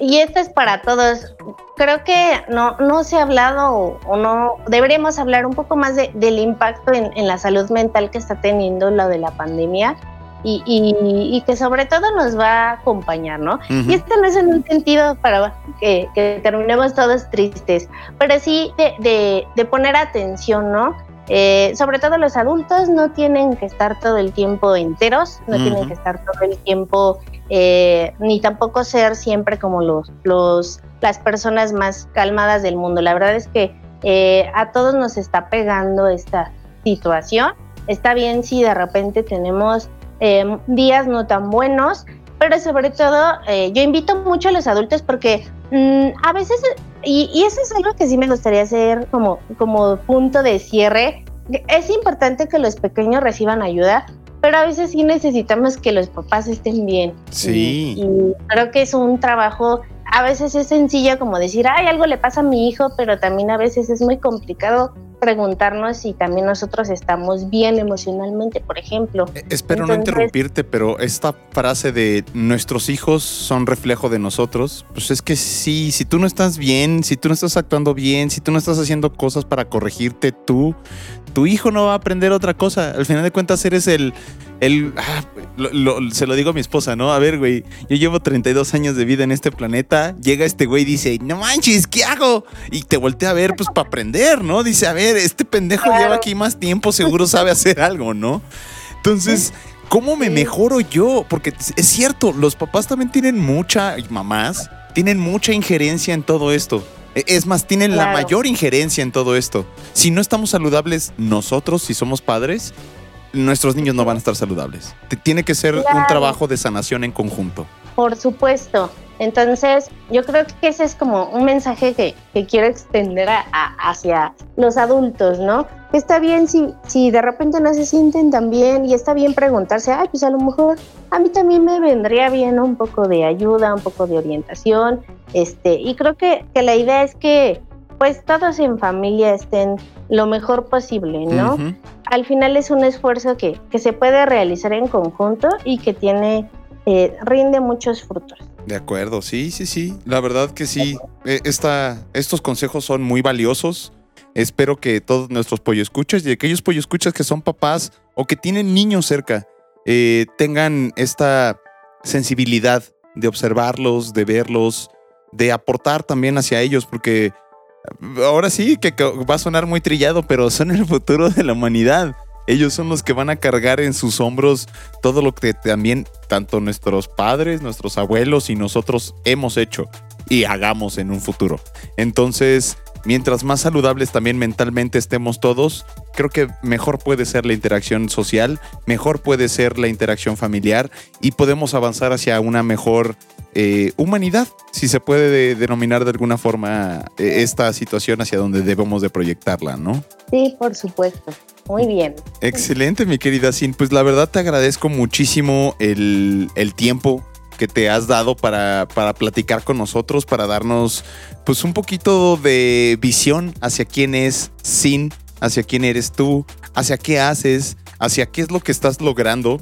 y esto es para todos. Creo que no, no se ha hablado o, o no, deberíamos hablar un poco más de- del impacto en, en la salud mental que está teniendo lo de la pandemia y, y- y que sobre todo nos va a acompañar, ¿no? Y esto no es en un sentido para que, que terminemos todos tristes, pero sí de, de- de poner atención, ¿no? Eh, sobre todo los adultos no tienen que estar todo el tiempo enteros, no tienen que estar todo el tiempo, eh, ni tampoco ser siempre como los, los, las personas más calmadas del mundo. La verdad es que eh, a todos nos está pegando esta situación. Está bien si de repente tenemos eh, días no tan buenos, pero sobre todo eh, yo invito mucho a los adultos porque mm, a veces, y, y eso es algo que sí me gustaría hacer como, como punto de cierre, es importante que los pequeños reciban ayuda, pero a veces sí necesitamos que los papás estén bien. Sí. Y, y creo que es un trabajo, a veces es sencillo como decir, ay, algo le pasa a mi hijo, pero también a veces es muy complicado preguntarnos si también nosotros estamos bien emocionalmente, por ejemplo. Eh, Espero no interrumpirte, pero esta frase de nuestros hijos son reflejo de nosotros, pues es que sí, si tú no estás bien, si tú no estás actuando bien, si tú no estás haciendo cosas para corregirte tú, tu hijo no va a aprender otra cosa. Al final de cuentas eres el... el ah, lo- lo- se lo digo a mi esposa, ¿no? A ver, güey, yo llevo 32 años de vida en este planeta, llega este güey y dice, no manches, ¿qué hago? Y te voltea a ver, pues para aprender, ¿no? Dice, a ver, este pendejo Claro. lleva aquí más tiempo, seguro sabe hacer [LAUGHS] algo, ¿no? Entonces, ¿cómo me mejoro yo? Porque es cierto, los papás también tienen mucha, y mamás, tienen mucha injerencia en todo esto. E- Es más, tienen la mayor injerencia en todo esto. Si no estamos saludables nosotros, si somos padres, nuestros niños no van a estar saludables. Tiene que ser un trabajo de sanación en conjunto. Por supuesto. Entonces, yo creo que ese es como un mensaje que, que quiero extender a- a- hacia los adultos, ¿no? Que está bien si, si de repente no se sienten tan bien y está bien preguntarse, ay, pues a lo mejor a mí también me vendría bien un poco de ayuda, un poco de orientación, este, y creo que, que la idea es que pues todos en familia estén lo mejor posible, ¿no? Al final es un esfuerzo que, que se puede realizar en conjunto y que tiene, eh, rinde muchos frutos. De acuerdo, sí, sí, sí. La verdad que sí. Eh, Esta, estos consejos son muy valiosos. Espero que todos nuestros pollo escuchas y aquellos pollo escuchas que son papás o que tienen niños cerca eh, tengan esta sensibilidad de observarlos, de verlos, de aportar también hacia ellos, porque eh, ahora sí que va a sonar muy trillado, pero son el futuro de la humanidad. Ellos son los que van a cargar en sus hombros todo lo que también tanto nuestros padres, nuestros abuelos y nosotros hemos hecho y hagamos en un futuro. Entonces, mientras más saludables también mentalmente estemos todos, creo que mejor puede ser la interacción social, mejor puede ser la interacción familiar y podemos avanzar hacia una mejor eh, humanidad, si se puede de- denominar de alguna forma eh, esta situación hacia donde debemos de proyectarla, ¿no? Sí, por supuesto. Muy bien. Excelente, mi querida Sin. Pues la verdad te agradezco muchísimo el, el tiempo que te has dado para, para platicar con nosotros, para darnos pues un poquito de visión hacia quién es Sin, hacia quién eres tú, hacia qué haces, hacia qué es lo que estás logrando.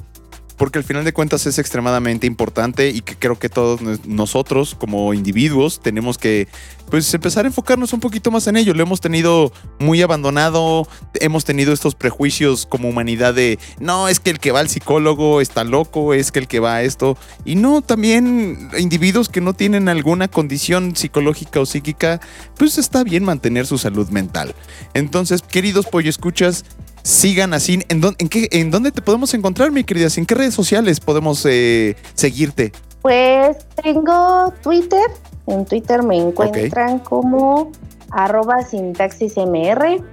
Porque al final de cuentas es extremadamente importante y que creo que todos nos- nosotros como individuos tenemos que pues empezar a enfocarnos un poquito más en ello. Lo hemos tenido muy abandonado, hemos tenido estos prejuicios como humanidad de no, es que el que va al psicólogo está loco, es que el que va a esto. Y no, también individuos que no tienen alguna condición psicológica o psíquica, pues está bien mantener su salud mental. Entonces, queridos pollo escuchas, sigan así. ¿En, dónde- en, qué, ¿En dónde te podemos encontrar, mi querida? ¿En qué redes sociales podemos eh, seguirte? Pues tengo Twitter. En Twitter me encuentran como arroba sintaxismr.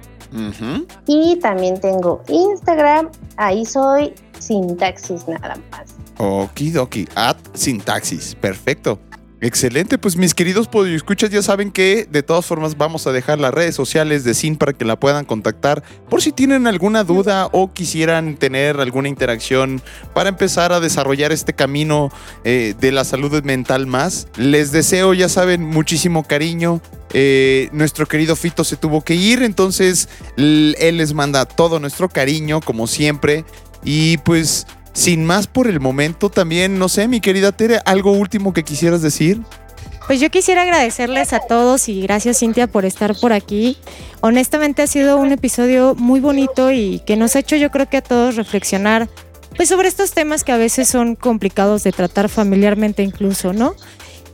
Y también tengo Instagram. Ahí soy sintaxis nada más. Okidoki, at sintaxis. Perfecto. Excelente, pues mis queridos escuchas ya saben que de todas formas vamos a dejar las redes sociales de Sin para que la puedan contactar por si tienen alguna duda o quisieran tener alguna interacción para empezar a desarrollar este camino eh, de la salud mental más. Les deseo, ya saben, muchísimo cariño. Eh, nuestro querido Fito se tuvo que ir, entonces él les manda todo nuestro cariño, como siempre. Y pues sin más por el momento, también, no sé, mi querida Tere, algo último que quisieras decir. Pues yo quisiera agradecerles a todos y gracias Cintia por estar por aquí. Honestamente ha sido un episodio muy bonito y que nos ha hecho yo creo que a todos reflexionar pues sobre estos temas que a veces son complicados de tratar familiarmente incluso, ¿no?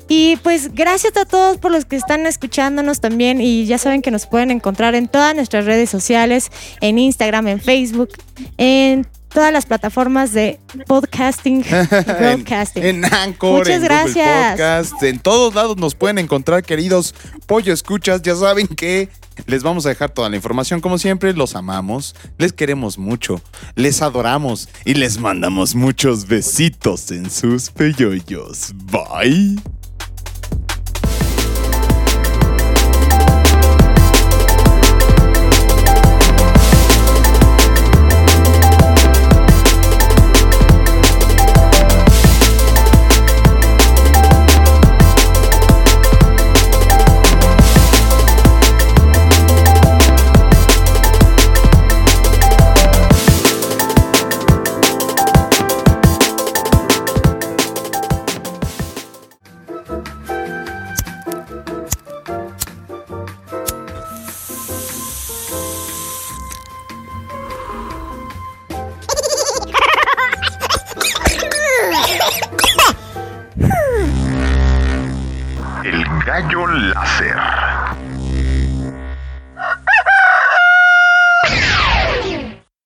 Y pues gracias a todos por los que están escuchándonos también y ya saben que nos pueden encontrar en todas nuestras redes sociales, en Instagram, en Facebook, en todas las plataformas de podcasting y [LAUGHS] broadcasting. En, en Anchor, Muchas en gracias. Podcast, en todos lados nos pueden encontrar, queridos pollo escuchas. Ya saben que les vamos a dejar toda la información como siempre. Los amamos, les queremos mucho, les adoramos y les mandamos muchos besitos en sus peyoyos. Bye.